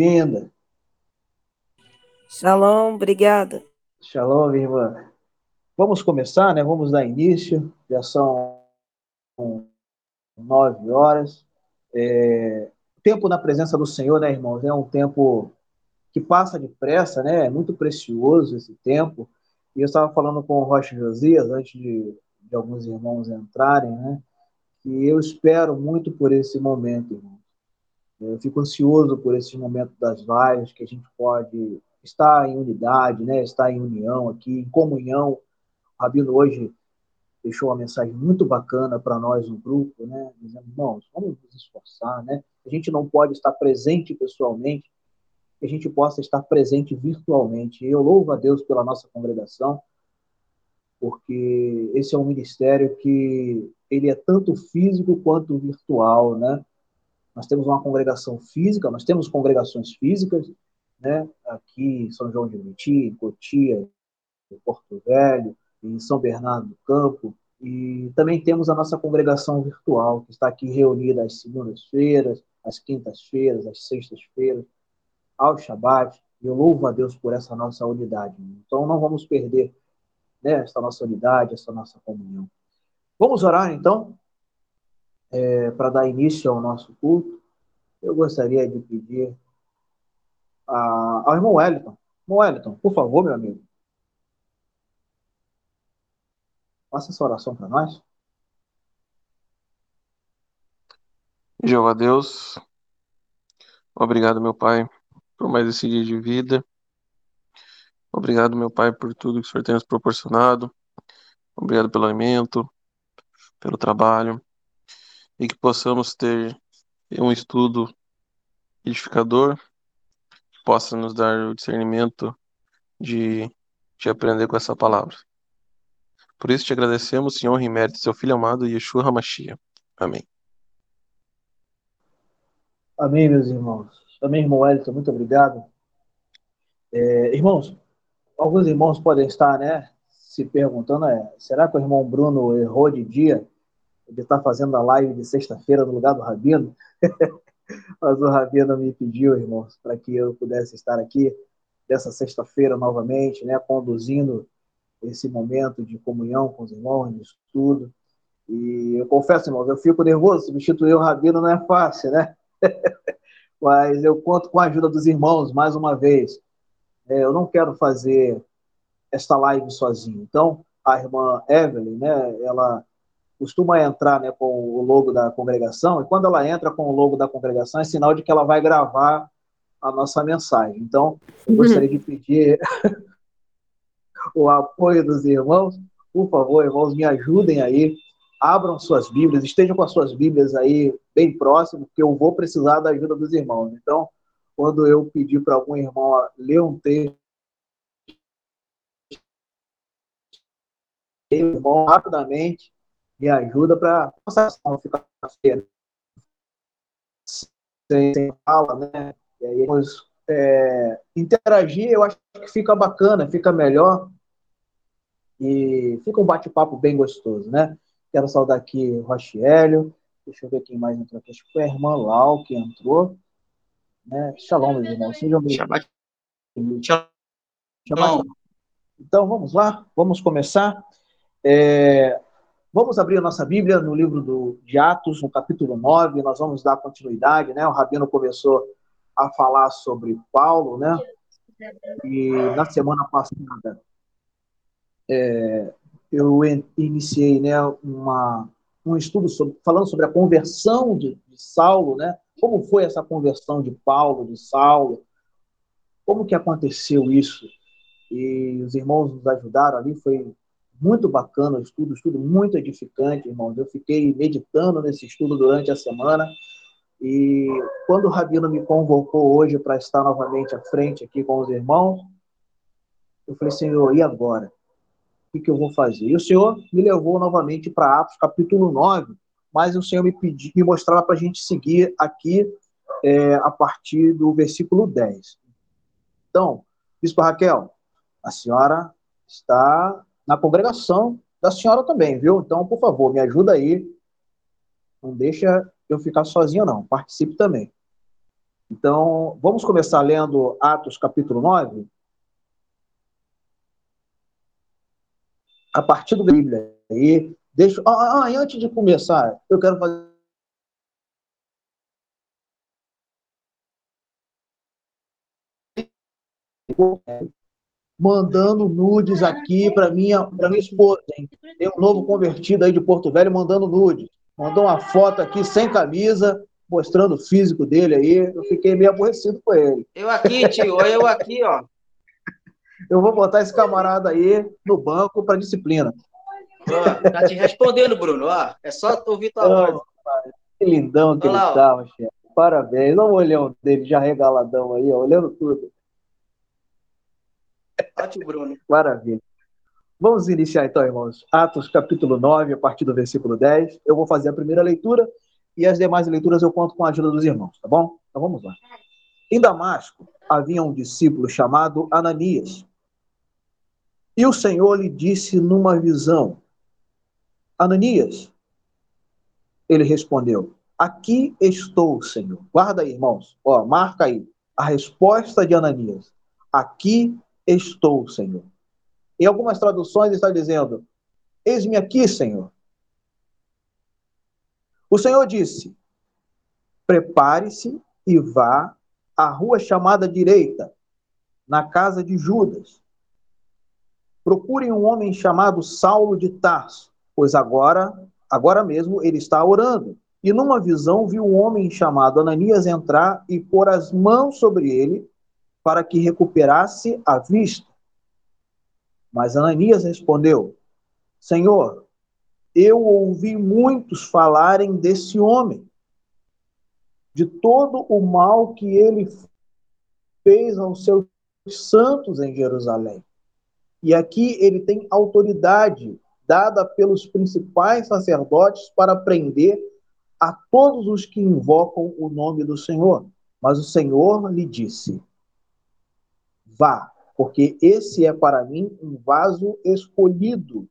bem-vinda. Shalom, obrigada. Shalom, minha irmã. Vamos começar, né? Vamos dar início. Já são nove horas. É... Tempo na presença do Senhor, né, irmãos? É um tempo que passa depressa, né? É muito precioso esse tempo. E eu estava falando com o Rocha Josias, antes de, de alguns irmãos entrarem, né? E eu espero muito por esse momento, irmão. Eu fico ansioso por esse momento das lives, que a gente pode estar em unidade, né? estar em união aqui, em comunhão. O Rabino hoje deixou uma mensagem muito bacana para nós no grupo, né? dizendo, irmãos, vamos nos esforçar, né? A gente não pode estar presente pessoalmente, que a gente possa estar presente virtualmente. Eu louvo a Deus pela nossa congregação, porque esse é um ministério que ele é tanto físico quanto virtual, né? Nós temos uma congregação física, nós temos congregações físicas, né? Aqui em São João de Meriti, em Cotia, em Porto Velho, em São Bernardo do Campo, e também temos a nossa congregação virtual, que está aqui reunida às segundas-feiras, às quintas-feiras, às sextas-feiras, ao Shabat. Eu louvo a Deus por essa nossa unidade. Então não vamos perder né, essa nossa unidade, essa nossa comunhão. Vamos orar então, é, para dar início ao nosso culto. Eu gostaria de pedir a, ao irmão Wellington. Irmão Wellington, por favor, meu amigo. Faça essa oração para nós. Jeová Deus, obrigado, meu Pai, por mais esse dia de vida. Obrigado, meu Pai, por tudo que o Senhor tem nos proporcionado. Obrigado pelo alimento, pelo trabalho. E que possamos ter um estudo edificador, que possa nos dar o discernimento de, de aprender com essa palavra. Por isso te agradecemos, Senhor, em mérito seu Filho amado, Yeshua HaMashiach. Amém. Amém, meus irmãos. Amém, irmão Wellington, muito obrigado. É, irmãos, alguns irmãos podem estar, né, se perguntando, é, será que o irmão Bruno errou de dia? Ele está fazendo a live de sexta-feira no lugar do Rabino? Mas o Rabino me pediu, irmãos, para que eu pudesse estar aqui dessa sexta-feira novamente, né, conduzindo esse momento de comunhão com os irmãos, de estudo. E eu confesso, irmãos, eu fico nervoso, substituir o Rabino não é fácil, né? Mas eu conto com a ajuda dos irmãos, mais uma vez. É, eu não quero fazer esta live sozinho. Então, a irmã Evelyn, né, ela costuma entrar né, com o logo da congregação, e quando ela entra com o logo da congregação, é sinal de que ela vai gravar a nossa mensagem. Então, eu gostaria de pedir o apoio dos irmãos. Por favor, irmãos, me ajudem aí. Abram suas Bíblias, estejam com as suas Bíblias aí bem próximo, porque eu vou precisar da ajuda dos irmãos. Então, quando eu pedir para algum irmão ler um texto, irmão rapidamente me ajuda para não ficar feia. Sem, sem fala, né? E aí, vamos, é, interagir, eu acho que fica bacana, fica melhor e fica um bate-papo bem gostoso, né? Quero saudar aqui o Rochielio, deixa eu ver quem mais entrou aqui, acho que foi a irmã Lau que entrou, né? Shalom, meus irmãos, sejam bem-vindos. Então, vamos lá, vamos começar. É, vamos abrir a nossa Bíblia no livro do, de Atos, no capítulo 9, nós vamos dar continuidade, né? O Rabino começou a falar sobre Paulo, né? E na semana passada é, eu iniciei né, uma, um estudo sobre, falando sobre a conversão de, de, Saulo, né? Como foi essa conversão de Paulo, de Saulo? Como que aconteceu isso? E os irmãos nos ajudaram ali, foi muito bacana o estudo, estudo muito edificante, irmãos. Eu fiquei meditando nesse estudo durante a semana e quando o Rabino me convocou hoje para estar novamente à frente aqui com os irmãos, eu falei, Senhor, e agora? o que, que eu vou fazer? E o Senhor me levou novamente para Atos, capítulo 9, mas o Senhor me, pediu, me mostrava para a gente seguir aqui é, a partir do versículo 10. Então, Bispo Raquel, a senhora está na congregação da senhora também, viu? Então, por favor, me ajuda aí. Não deixa eu ficar sozinho, não. Participe também. Então, vamos começar lendo Atos capítulo 9? A partir do Bíblia. E deixa. Ah, ah, e antes de começar, eu quero fazer. Mandando nudes aqui para minha, minha esposa. Hein? Tem um novo convertido aí de Porto Velho mandando nudes. Mandou uma foto aqui sem camisa, mostrando o físico dele aí. Eu fiquei meio aborrecido com ele. Eu aqui, tio, eu aqui, ó. Eu vou botar esse camarada aí no banco para disciplina. Ó, tá te respondendo, Bruno. Ó, é só ouvir tua voz. Que lindão que Olha ele estava, chefe. Parabéns. Olha o olhão dele já regaladão aí, ó, olhando tudo. Ótimo, Bruno. Maravilha. Vamos iniciar então, irmãos. Atos capítulo 9, a partir do versículo 10. Eu vou fazer a primeira leitura e as demais leituras eu conto com a ajuda dos irmãos, tá bom? Então vamos lá. Em Damasco havia um discípulo chamado Ananias. E o Senhor lhe disse numa visão: Ananias. Ele respondeu: Aqui estou, Senhor. Guarda aí, irmãos. Ó, marca aí a resposta de Ananias. Aqui estou, Senhor. Em algumas traduções está dizendo: Eis-me aqui, Senhor. O Senhor disse: Prepare-se e vá à rua chamada direita, na casa de Judas. Procure um homem chamado Saulo de Tarso, pois agora, agora mesmo ele está orando. E numa visão viu um homem chamado Ananias entrar e pôr as mãos sobre ele para que recuperasse a vista. Mas Ananias respondeu: Senhor, eu ouvi muitos falarem desse homem, de todo o mal que ele fez aos seus santos em Jerusalém. E aqui ele tem autoridade dada pelos principais sacerdotes para prender a todos os que invocam o nome do Senhor. Mas o Senhor lhe disse: Vá, porque esse é para mim um vaso escolhido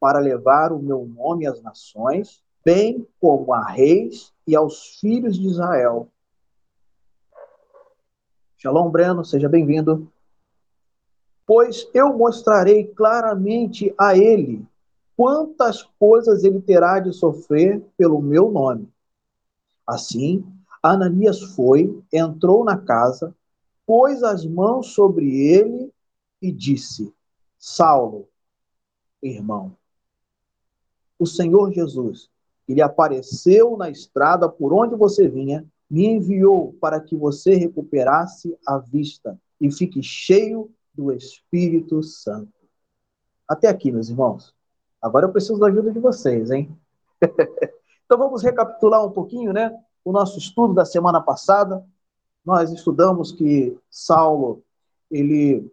para levar o meu nome às nações, bem como a reis e aos filhos de Israel. Shalom, Breno, seja bem-vindo. Pois eu mostrarei claramente a ele quantas coisas ele terá de sofrer pelo meu nome. Assim, Ananias foi, entrou na casa, pôs as mãos sobre ele e disse: Saulo, irmão, o Senhor Jesus, ele apareceu na estrada por onde você vinha, me enviou para que você recuperasse a vista e fique cheio do Espírito Santo. Até aqui, meus irmãos. Agora eu preciso da ajuda de vocês, hein? então vamos recapitular um pouquinho, né? O nosso estudo da semana passada. Nós estudamos que Saulo, ele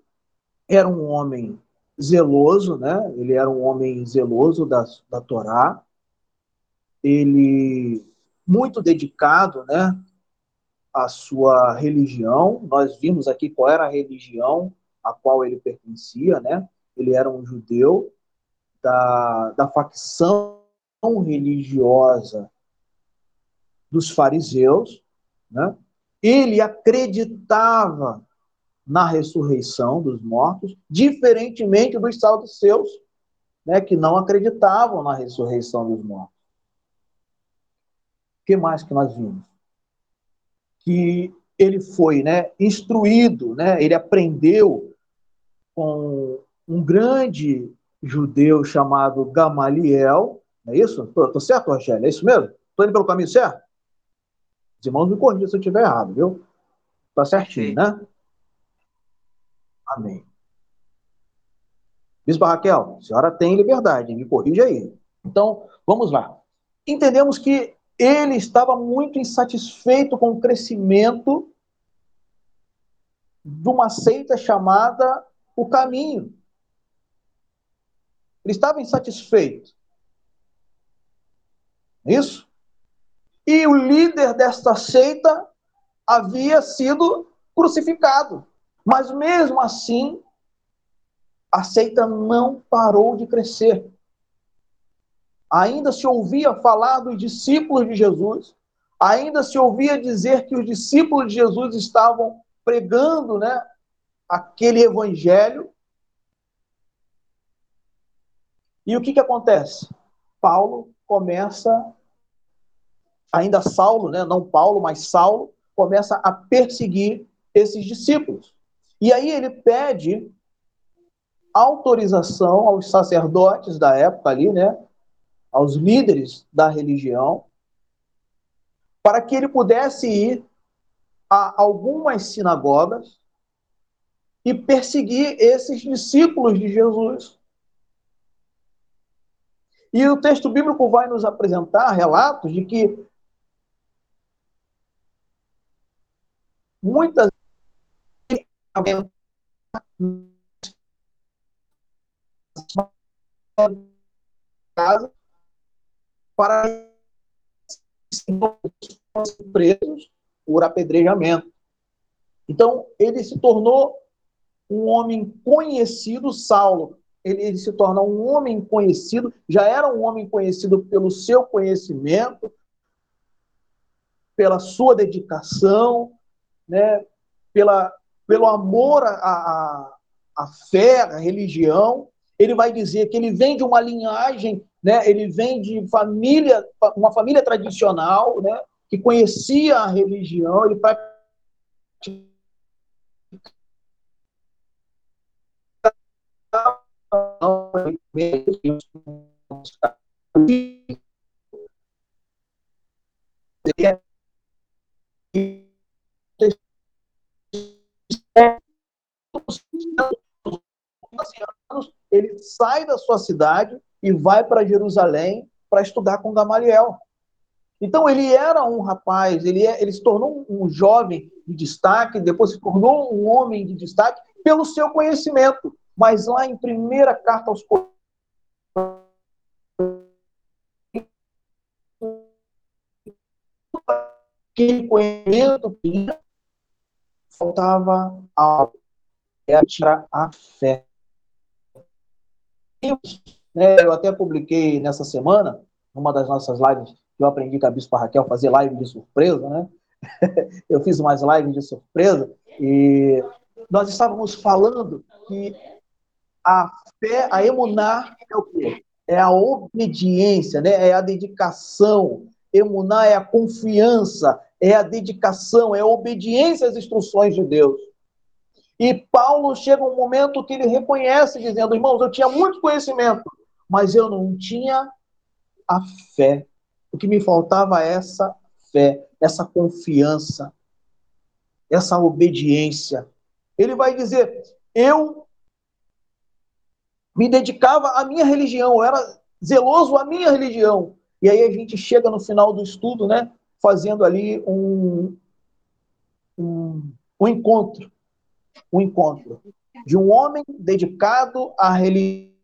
era um homem zeloso, né? Ele era um homem zeloso da, da Torá. Ele muito dedicado, né? À sua religião. Nós vimos aqui qual era a religião a qual ele pertencia, né? Ele era um judeu da, da facção religiosa dos fariseus, né? Ele acreditava na ressurreição dos mortos, diferentemente dos saduceus, né, que não acreditavam na ressurreição dos mortos. O que mais que nós vimos? Que ele foi né, instruído, né, ele aprendeu com um grande judeu chamado Gamaliel, não é isso? Estou certo, Rogério? É isso mesmo? Estou indo pelo caminho certo? Os irmãos me corrigem se eu estiver errado, viu? Está certinho, Sim. né? Amém. Bispa Raquel, a senhora tem liberdade, me corrija aí. Então, vamos lá. Entendemos que ele estava muito insatisfeito com o crescimento de uma seita chamada O Caminho. Ele estava insatisfeito. Isso? E o líder desta seita havia sido crucificado. Mas mesmo assim, a seita não parou de crescer. Ainda se ouvia falar dos discípulos de Jesus, ainda se ouvia dizer que os discípulos de Jesus estavam pregando, né, aquele evangelho. E o que que acontece? Paulo começa ainda Saulo, né, não Paulo, mas Saulo começa a perseguir esses discípulos. E aí ele pede autorização aos sacerdotes da época ali, né, aos líderes da religião, para que ele pudesse ir a algumas sinagogas e perseguir esses discípulos de Jesus. E o texto bíblico vai nos apresentar relatos de que muitas casa para presos por apedrejamento. Então, ele se tornou um homem conhecido, Saulo. Ele, ele, se torna um homem conhecido, já era um homem conhecido pelo seu conhecimento, pela sua dedicação, né, pela, pelo amor à, à, à fé, à religião. Ele vai dizer que ele vem de uma linhagem, né, ele vem de família, uma família tradicional, né, que conhecia a religião, ele ele sai da sua cidade e vai para Jerusalém para estudar com Gamaliel. Então ele era um rapaz, ele, é, ele se tornou um jovem de destaque, depois se tornou um homem de destaque pelo seu conhecimento. Mas lá em primeira carta aos aquele conhecimento faltava algo, tirar a fé. Né, eu até publiquei nessa semana, numa das nossas lives, que eu aprendi com a Bispa Raquel fazer live de surpresa, né? eu fiz umas lives de surpresa e nós estávamos falando que a fé, a emunar é o quê? É a obediência, né? é a dedicação. Emunar é a confiança, é a dedicação, é a obediência às instruções de Deus. E Paulo chega um momento que ele reconhece, dizendo: irmãos, eu tinha muito conhecimento, mas eu não tinha a fé. O que me faltava é essa fé, essa confiança, essa obediência. Ele vai dizer: eu me dedicava à minha religião, eu era zeloso à minha religião. E aí a gente chega no final do estudo, né, fazendo ali um, um, um encontro, um encontro de um homem dedicado à religião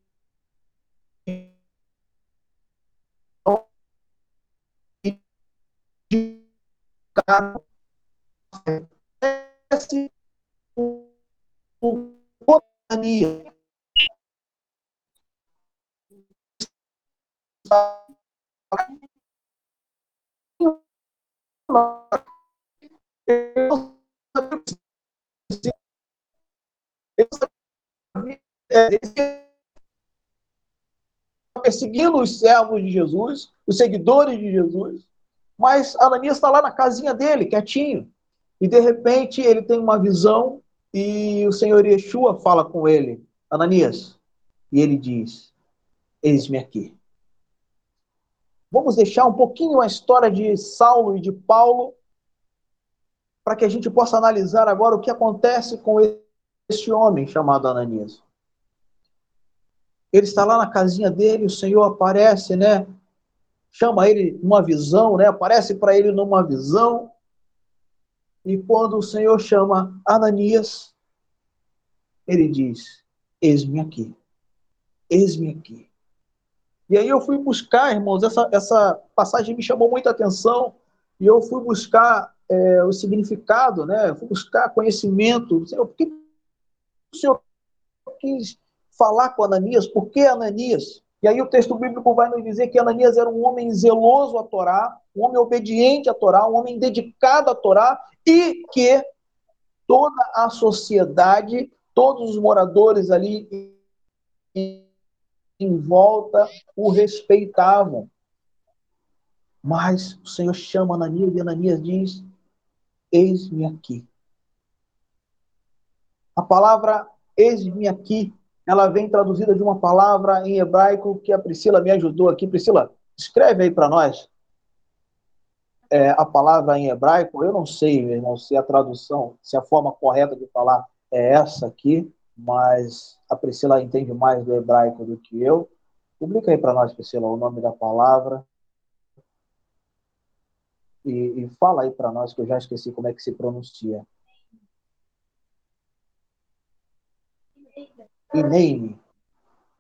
perseguindo os servos de Jesus, os seguidores de Jesus, mas Ananias está lá na casinha dele, quietinho, e de repente ele tem uma visão e o Senhor Yeshua fala com ele, Ananias, e ele diz: Eis-me aqui. Vamos deixar um pouquinho a história de Saulo e de Paulo para que a gente possa analisar agora o que acontece com esse homem chamado Ananias. Ele está lá na casinha dele, o Senhor aparece, né? Chama ele numa visão, né? Aparece para ele numa visão. E quando o Senhor chama Ananias, ele diz: Eis-me aqui. Eis-me aqui. E aí eu fui buscar, irmãos, essa, essa passagem me chamou muita atenção, e eu fui buscar é, o significado, né? Eu fui buscar conhecimento. Senhor, por que o Senhor quis falar com Ananias? Por que Ananias? E aí o texto bíblico vai nos dizer que Ananias era um homem zeloso a Torá, um homem obediente à Torá, um homem dedicado à Torá e que toda a sociedade, todos os moradores ali em volta o respeitavam. Mas o Senhor chama Ananias e Ananias diz: Eis-me aqui. A palavra eis-me aqui ela vem traduzida de uma palavra em hebraico que a Priscila me ajudou aqui. Priscila, escreve aí para nós é, a palavra em hebraico. Eu não sei, meu irmão, se a tradução, se a forma correta de falar é essa aqui, mas a Priscila entende mais do hebraico do que eu. Publica aí para nós, Priscila, o nome da palavra. E, e fala aí para nós, que eu já esqueci como é que se pronuncia. Inene.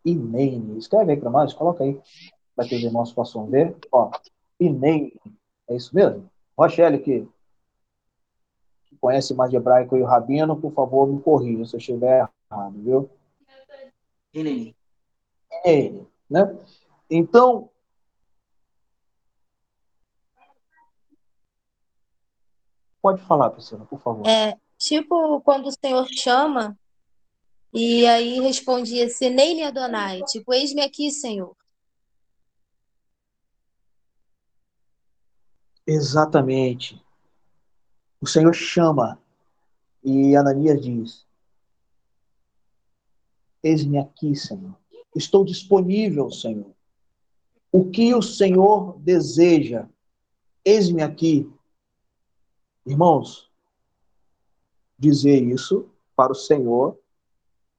Inene. Escreve aí para nós, coloca aí, para que os irmãos possam ver. Ó, Inene. É isso mesmo? Rochelle, que, que conhece mais de hebraico e o Rabino, por favor, me corrija se eu estiver errado, viu? Inene. Inene, né? Então, Pode falar, Priscila, por favor. É, tipo, quando o Senhor chama, e aí respondia Senei-lhe Adonai, tipo, eis-me aqui, Senhor. Exatamente. O Senhor chama e Ananias diz: Eis-me aqui, Senhor. Estou disponível, Senhor. O que o Senhor deseja? Eis-me aqui. Irmãos, dizer isso para o Senhor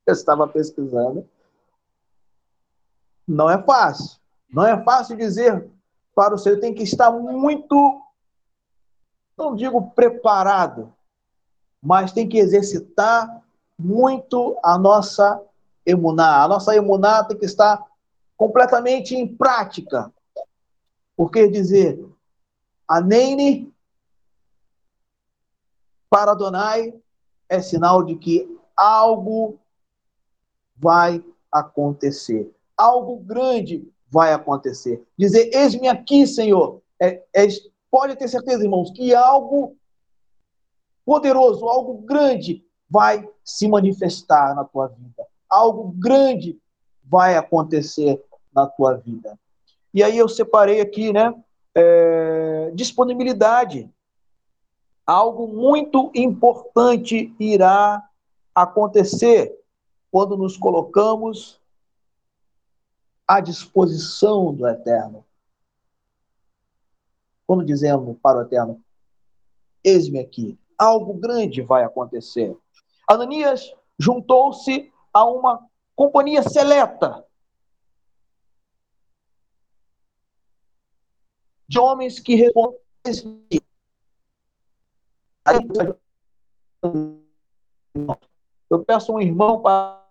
eu estava pesquisando. Não é fácil. Não é fácil dizer para o Senhor. Tem que estar muito, não digo preparado, mas tem que exercitar muito a nossa emuná. A nossa emuná tem que estar completamente em prática. Porque dizer Aneine para Adonai é sinal de que algo vai acontecer. Algo grande vai acontecer. Dizer, eis-me aqui, Senhor. É, é, pode ter certeza, irmãos, que algo poderoso, algo grande vai se manifestar na tua vida. Algo grande vai acontecer na tua vida. E aí eu separei aqui, né? É, disponibilidade. Algo muito importante irá acontecer quando nos colocamos à disposição do Eterno. Quando dizemos para o Eterno, eis-me aqui, algo grande vai acontecer. Ananias juntou-se a uma companhia seleta de homens que respondem. Eu peço um irmão para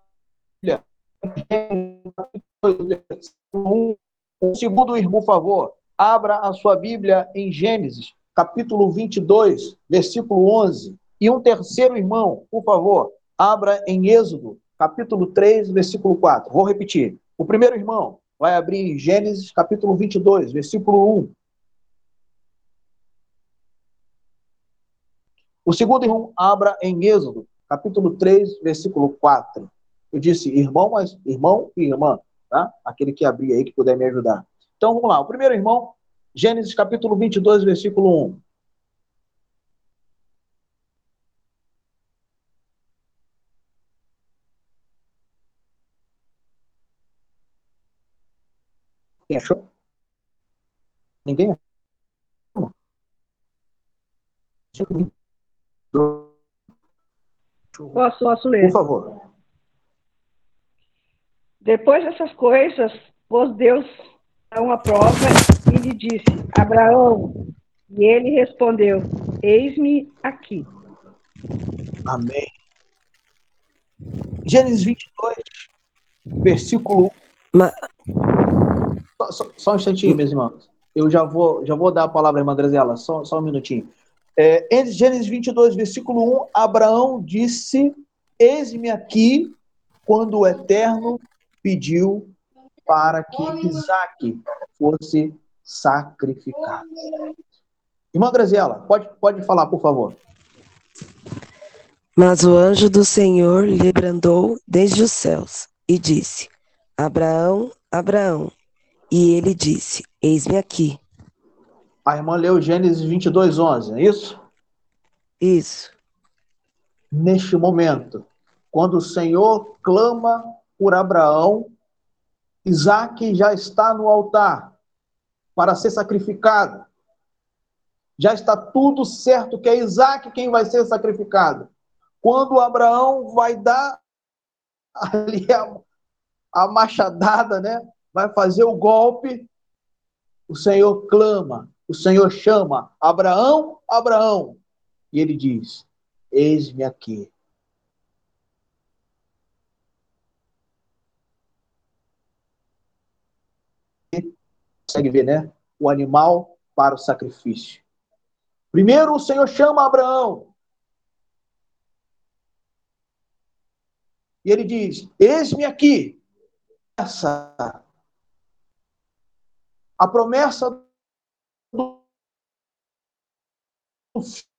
um segundo irmão, por favor, abra a sua Bíblia em Gênesis, capítulo 22, versículo 11. E um terceiro irmão, por favor, abra em Êxodo, capítulo 3, versículo 4. Vou repetir. O primeiro irmão vai abrir Gênesis, capítulo 22, versículo 1. O segundo irmão abra em Êxodo, capítulo 3, versículo 4. Eu disse irmão, mas irmão e irmã, tá? Aquele que abrir aí, que puder me ajudar. Então, vamos lá. O primeiro irmão, Gênesis capítulo 22, versículo 1. Quem achou? Ninguém? Posso, posso ler? Por favor. Depois dessas coisas, pôs Deus a uma prova e lhe disse: Abraão. E ele respondeu: Eis-me aqui. Amém. Gênesis 22, versículo. Mas... Só, só, um instantinho, meus irmãos. Eu já vou, já vou dar a palavra à irmã Graziela, só, só um minutinho. É, em Gênesis 22, versículo 1, Abraão disse: Eis-me aqui quando o Eterno pediu para que Isaac fosse sacrificado. Irmã Graziela, pode, pode falar, por favor. Mas o anjo do Senhor lhe brandou desde os céus e disse: Abraão, Abraão. E ele disse: Eis-me aqui. A irmã leu Gênesis 22, 11, é isso? Isso. Neste momento, quando o Senhor clama por Abraão, Isaac já está no altar para ser sacrificado. Já está tudo certo que é Isaac quem vai ser sacrificado. Quando Abraão vai dar ali a, a machadada, né? Vai fazer o golpe, o Senhor clama, o Senhor chama Abraão, Abraão. E ele diz: Eis-me aqui. Consegue ver, né? O animal para o sacrifício. Primeiro o Senhor chama Abraão. E ele diz: Eis-me aqui. Essa a promessa do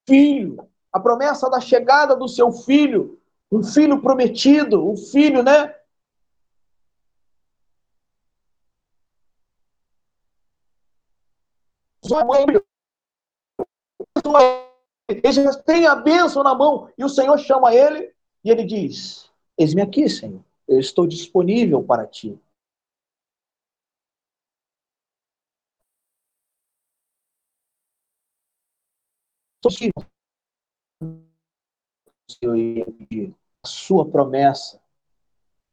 filho, a promessa da chegada do seu filho, um filho prometido, um filho, né? Ele já tem a bênção na mão e o Senhor chama ele e ele diz: Eis-me aqui, Senhor, eu estou disponível para ti. Senhor ia pedir a sua promessa.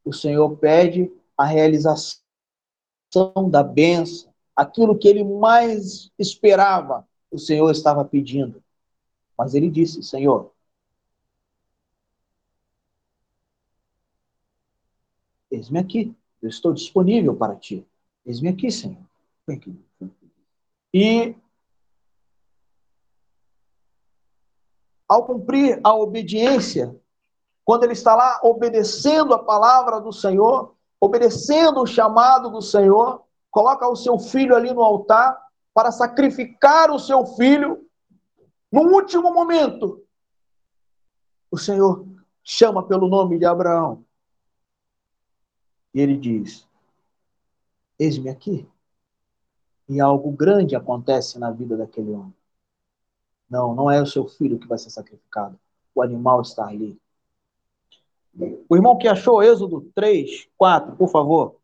O Senhor pede a realização da bênção, aquilo que ele mais esperava, o Senhor estava pedindo. Mas ele disse: Senhor, eis-me aqui, eu estou disponível para ti. Eis-me aqui, Senhor. E ao cumprir a obediência, quando ele está lá obedecendo a palavra do Senhor, obedecendo o chamado do Senhor, coloca o seu filho ali no altar para sacrificar o seu filho, no último momento, o Senhor chama pelo nome de Abraão. E ele diz: Eis-me aqui. E algo grande acontece na vida daquele homem. Não, não é o seu filho que vai ser sacrificado. O animal está ali. O irmão que achou Êxodo 3, 4, por favor.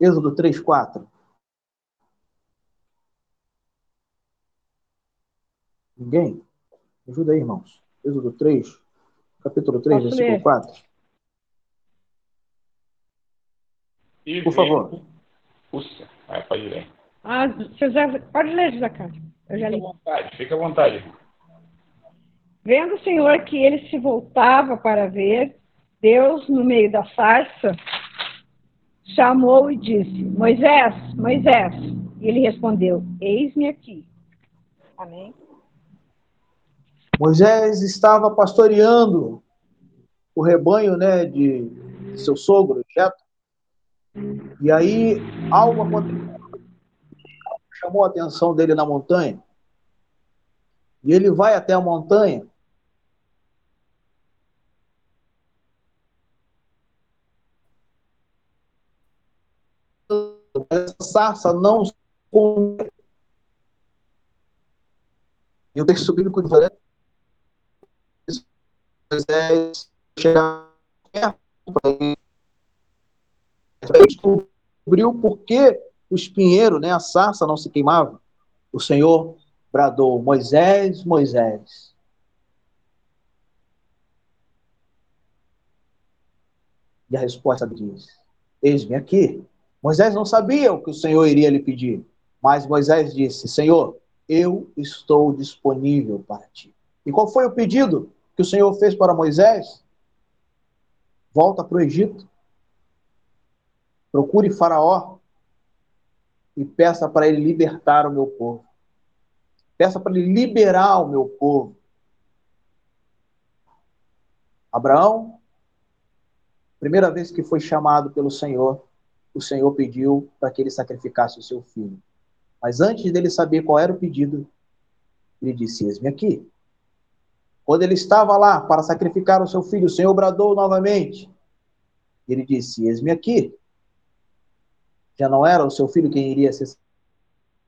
Êxodo 3, 4. Ninguém? Ajuda aí, irmãos. Êxodo 3, capítulo 3, Posso versículo ler? 4. E Por favor. o- Ah, pode ler. Ah, José, pode ler, José Carlos. Eu já Fica à li. vontade, fica à vontade. Vendo o Senhor que ele se voltava para ver, Deus, no meio da sarça, chamou e disse: Moisés, Moisés. E ele respondeu: Eis-me aqui. Amém. Moisés estava pastoreando o rebanho né, de seu sogro, Jetro. E aí algo aconteceu, chamou a atenção dele na montanha. E ele vai até a montanha. Essa sarça não e o texto bíblico diz? Moisés chegar perto ele descobriu por que o espinheiro, né, a sarça não se queimava. O Senhor bradou: Moisés, Moisés. E a resposta diz: Eis-me aqui. Moisés não sabia o que o Senhor iria lhe pedir, mas Moisés disse: Senhor, eu estou disponível para ti. E qual foi o pedido que o Senhor fez para Moisés? Volta para o Egito. Procure Faraó e peça para ele libertar o meu povo. Peça para ele liberar o meu povo. Abraão, primeira vez que foi chamado pelo Senhor, o Senhor pediu para que ele sacrificasse o seu filho. Mas antes dele saber qual era o pedido, ele disse: Eis-me aqui. Quando ele estava lá para sacrificar o seu filho, o Senhor bradou novamente. Ele disse: Eis-me aqui. Já não era o seu filho quem iria ser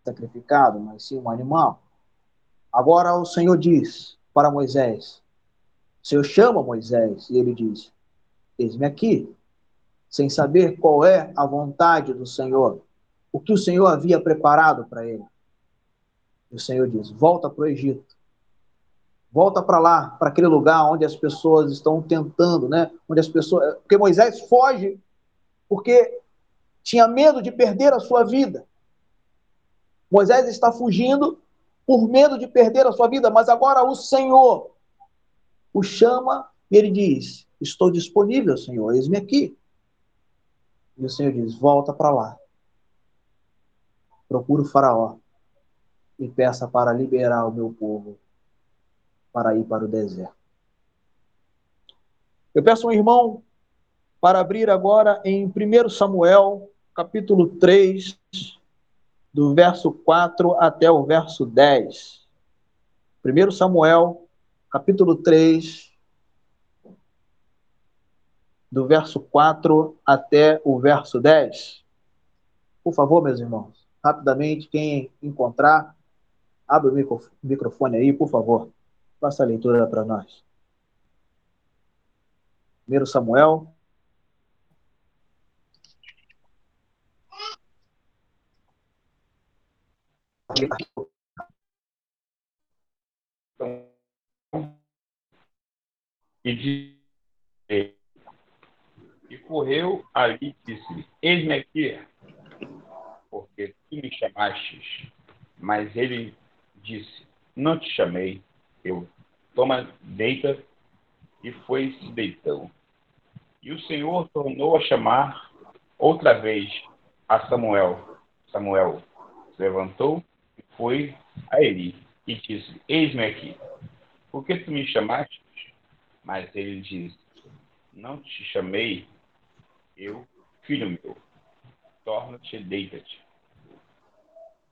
sacrificado, mas sim um animal. Agora o Senhor diz para Moisés: O Senhor chama Moisés e ele diz: Eis-me aqui. Sem saber qual é a vontade do Senhor, o que o Senhor havia preparado para ele. E o Senhor diz: Volta para o Egito. Volta para lá, para aquele lugar onde as pessoas estão tentando, né? Onde as pessoas. Porque Moisés foge porque tinha medo de perder a sua vida. Moisés está fugindo por medo de perder a sua vida, mas agora o Senhor o chama e ele diz: Estou disponível, Senhor, eis-me aqui. E o Senhor diz: Volta para lá. Procura o Faraó e peça para liberar o meu povo para ir para o deserto. Eu peço um irmão para abrir agora em 1 Samuel, capítulo 3, do verso 4 até o verso 10. 1 Samuel, capítulo 3, do verso 4 até o verso 10. Por favor, meus irmãos, rapidamente, quem encontrar, abre o microfone aí, por favor. Faça a leitura para nós. 1 Samuel, E, disse, e correu ali e disse: Eis-me aqui, porque tu me chamastes. Mas ele disse: Não te chamei, eu. Toma, deita. E foi se deitou. E o Senhor tornou a chamar outra vez a Samuel. Samuel se levantou foi a Eli e disse: Eis-me aqui. Por que tu me chamaste? Mas ele disse: Não te chamei, eu, filho meu. Torna-te, deita-te.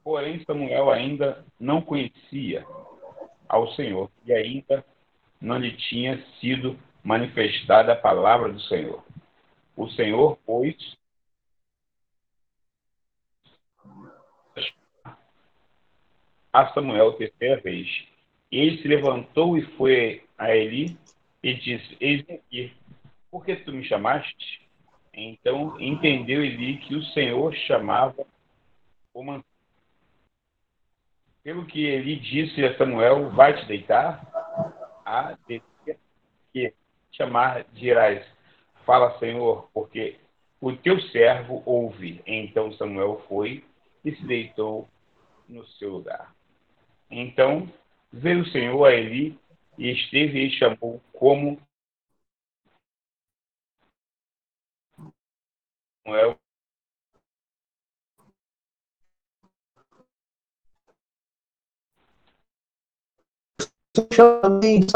Porém, Samuel ainda não conhecia ao Senhor e ainda não lhe tinha sido manifestada a palavra do Senhor. O Senhor, pois, a Samuel terceira vez. Ele se levantou e foi a Eli e disse: Eis-me aqui, por que tu me chamaste? Então entendeu Eli que o Senhor chamava o mancebo. Pelo que Eli disse a Samuel: Vai te deitar? A que chamar dirás: Fala, Senhor, porque o teu servo ouve. Então Samuel foi e se deitou no seu lugar. Então veio o Senhor a Eli e esteve e chamou como Samuel também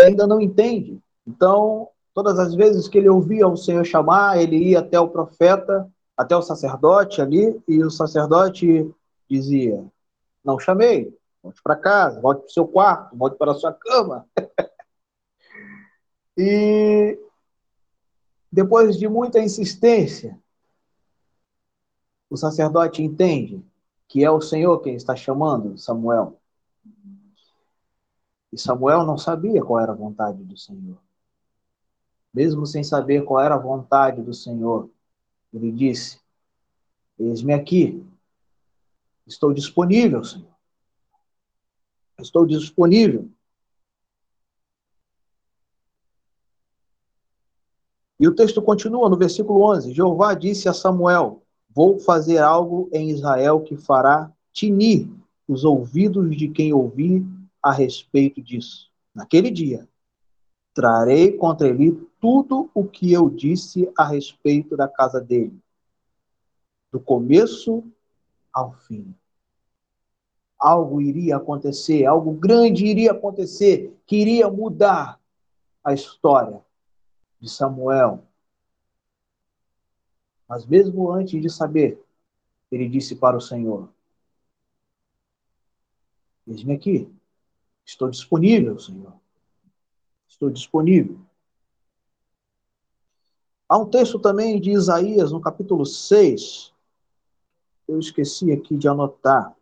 ainda não entende. Então, todas as vezes que ele ouvia o Senhor chamar, ele ia até o profeta até o sacerdote ali, e o sacerdote dizia: Não chamei, volte para casa, volte para o seu quarto, volte para a sua cama. e depois de muita insistência, o sacerdote entende que é o Senhor quem está chamando Samuel. E Samuel não sabia qual era a vontade do Senhor. Mesmo sem saber qual era a vontade do Senhor, ele disse: Eis-me aqui. Estou disponível, Senhor. Estou disponível. E o texto continua no versículo 11: Jeová disse a Samuel: Vou fazer algo em Israel que fará tinir os ouvidos de quem ouvir a respeito disso. Naquele dia, trarei contra ele tudo o que eu disse a respeito da casa dele, do começo ao fim. algo iria acontecer, algo grande iria acontecer, que iria mudar a história de Samuel. Mas mesmo antes de saber, ele disse para o Senhor: Eis-me aqui, estou disponível, Senhor. Estou disponível. Há um texto também de Isaías, no capítulo 6, eu esqueci aqui de anotar,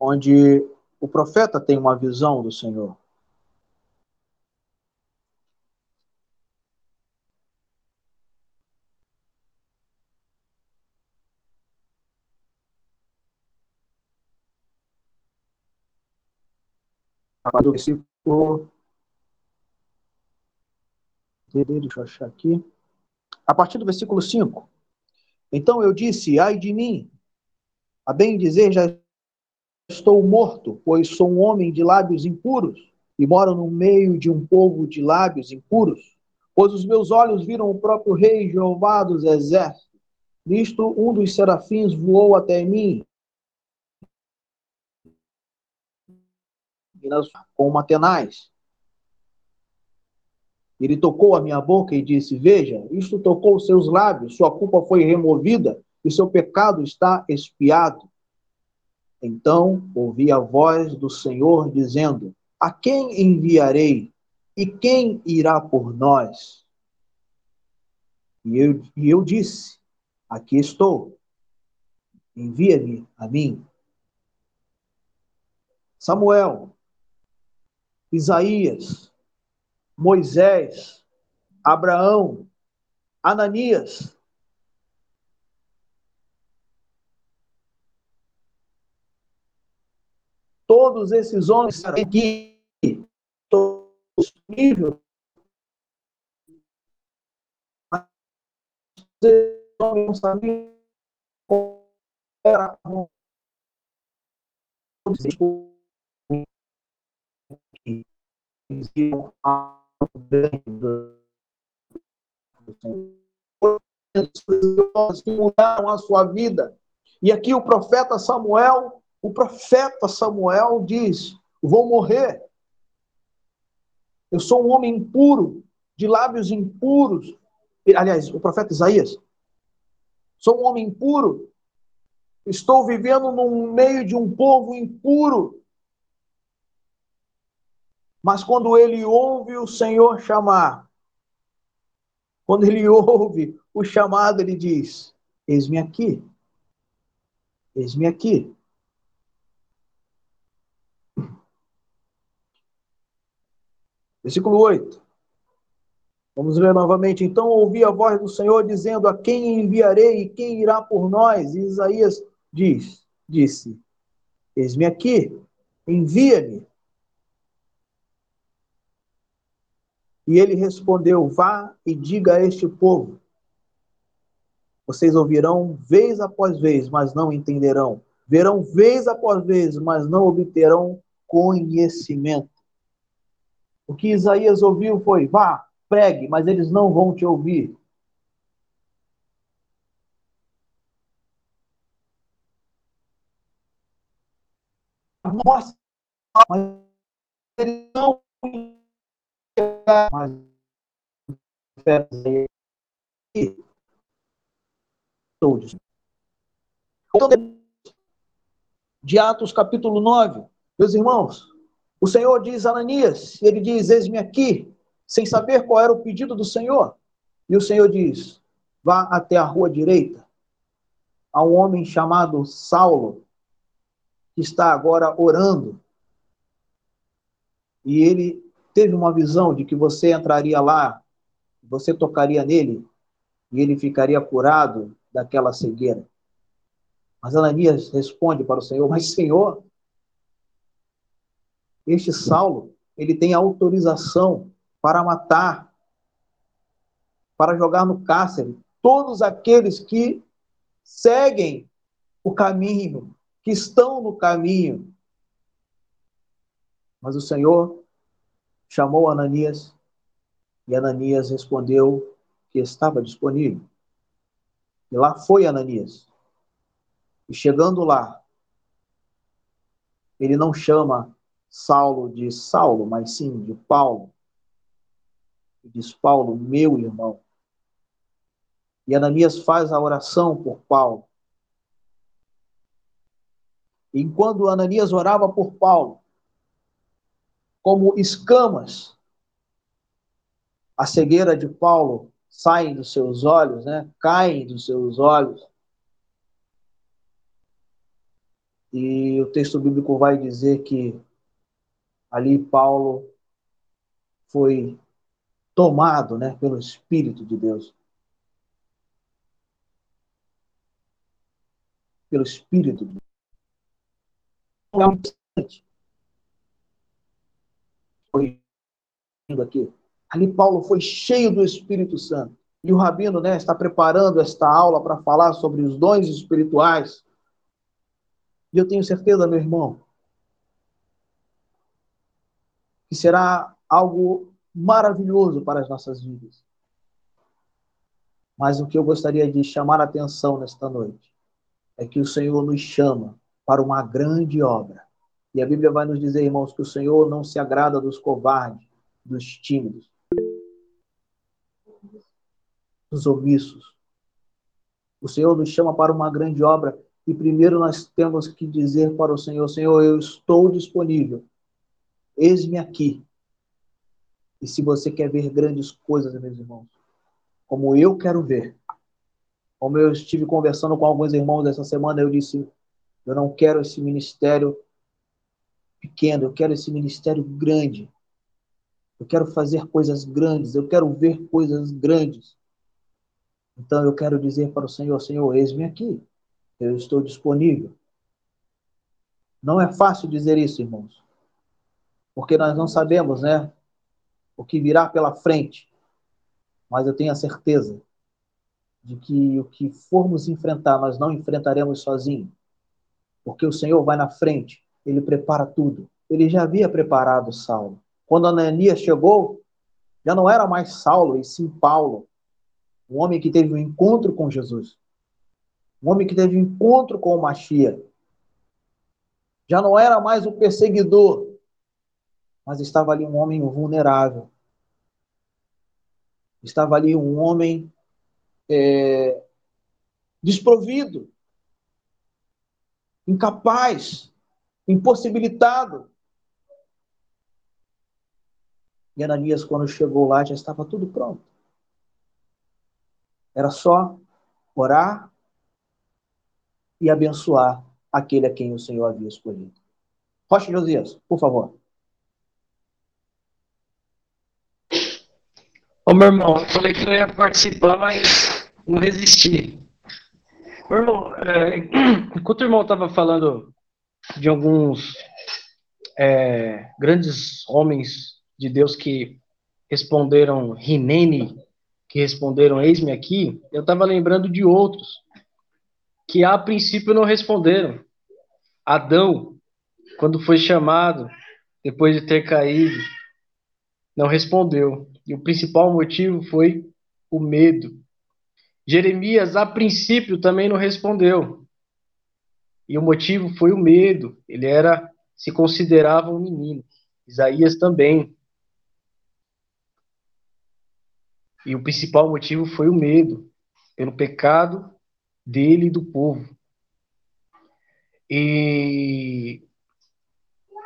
onde o profeta tem uma visão do Senhor. do versículo. Deixa eu achar aqui. A partir do versículo 5. Então eu disse: Ai de mim, a bem dizer, já estou morto, pois sou um homem de lábios impuros e moro no meio de um povo de lábios impuros. Pois os meus olhos viram o próprio Rei Jeová dos Exércitos. Nisto, um dos serafins voou até mim com uma. Ele tocou a minha boca e disse: Veja, isto tocou os seus lábios, sua culpa foi removida e seu pecado está expiado. Então ouvi a voz do Senhor dizendo: A quem enviarei? E quem irá por nós? E eu, e eu disse: Aqui estou. Envia-me a mim. Samuel, Isaías, Moisés, Abraão, Ananias. Todos esses homens aqui, todos homens não sabiam como era que mudaram a sua vida. E aqui o profeta Samuel, o profeta Samuel diz: Vou morrer. Eu sou um homem impuro, de lábios impuros. Aliás, o profeta Isaías. Sou um homem impuro. Estou vivendo no meio de um povo impuro. Mas quando ele ouve o Senhor chamar, quando ele ouve o chamado, ele diz: Eis-me aqui. Eis-me aqui. Versículo 8. Vamos ler novamente. Então ouvi a voz do Senhor dizendo: A quem enviarei e quem irá por nós? E Isaías diz, disse: Eis-me aqui, envia-me. E ele respondeu: Vá e diga a este povo: Vocês ouvirão vez após vez, mas não entenderão. Verão vez após vez, mas não obterão conhecimento. O que Isaías ouviu foi: Vá, pregue, mas eles não vão te ouvir. Nossa, mas eles não De Atos capítulo 9, meus irmãos, o Senhor diz a Ananias, ele diz: Eis-me aqui, sem saber qual era o pedido do Senhor. E o Senhor diz: Vá até a rua direita, a um homem chamado Saulo, que está agora orando. E ele teve uma visão de que você entraria lá, você tocaria nele e ele ficaria curado daquela cegueira. Mas Ananias responde para o Senhor: Mas Senhor, este Saulo, ele tem autorização para matar, para jogar no cárcere todos aqueles que seguem o caminho, que estão no caminho. Mas o Senhor chamou Ananias e Ananias respondeu que estava disponível. E lá foi Ananias. E chegando lá, ele não chama Saulo de Saulo, mas sim de Paulo. Diz Paulo, meu irmão. E Ananias faz a oração por Paulo. E enquanto Ananias orava por Paulo, como escamas, a cegueira de Paulo sai dos seus olhos, né? Caem dos seus olhos. E o texto bíblico vai dizer que ali Paulo foi tomado, né, pelo Espírito de Deus. Pelo Espírito de Deus. Foi aqui. Ali Paulo foi cheio do Espírito Santo. E o Rabino né, está preparando esta aula para falar sobre os dons espirituais. E eu tenho certeza, meu irmão, que será algo maravilhoso para as nossas vidas. Mas o que eu gostaria de chamar a atenção nesta noite é que o Senhor nos chama para uma grande obra. E a Bíblia vai nos dizer, irmãos, que o Senhor não se agrada dos covardes, dos tímidos, dos omissos. O Senhor nos chama para uma grande obra e primeiro nós temos que dizer para o Senhor: Senhor, eu estou disponível. Eis-me aqui. E se você quer ver grandes coisas, meus irmãos, como eu quero ver, como eu estive conversando com alguns irmãos essa semana, eu disse: eu não quero esse ministério pequeno, eu quero esse ministério grande. Eu quero fazer coisas grandes, eu quero ver coisas grandes. Então eu quero dizer para o Senhor: Senhor, eis-me aqui eu estou disponível. Não é fácil dizer isso, irmãos, porque nós não sabemos, né, o que virá pela frente. Mas eu tenho a certeza de que o que formos enfrentar, nós não enfrentaremos sozinhos, porque o Senhor vai na frente, ele prepara tudo. Ele já havia preparado Saulo. Quando Ananias chegou, já não era mais Saulo, e sim Paulo, um homem que teve um encontro com Jesus um homem que teve encontro com o Machia. Já não era mais o perseguidor, mas estava ali um homem vulnerável. Estava ali um homem é, desprovido, incapaz, impossibilitado. E Ananias, quando chegou lá, já estava tudo pronto. Era só orar, e abençoar aquele a quem o Senhor havia escolhido. Rocha Josias, por favor. Ô, meu irmão, eu falei que eu ia participar, mas não resisti. Meu irmão, é, enquanto o irmão estava falando de alguns é, grandes homens de Deus que responderam Rinene, que responderam eis-me aqui, eu estava lembrando de outros que a princípio não responderam. Adão, quando foi chamado, depois de ter caído, não respondeu. E o principal motivo foi o medo. Jeremias, a princípio, também não respondeu. E o motivo foi o medo. Ele era, se considerava um menino. Isaías também. E o principal motivo foi o medo, pelo pecado dele e do povo. E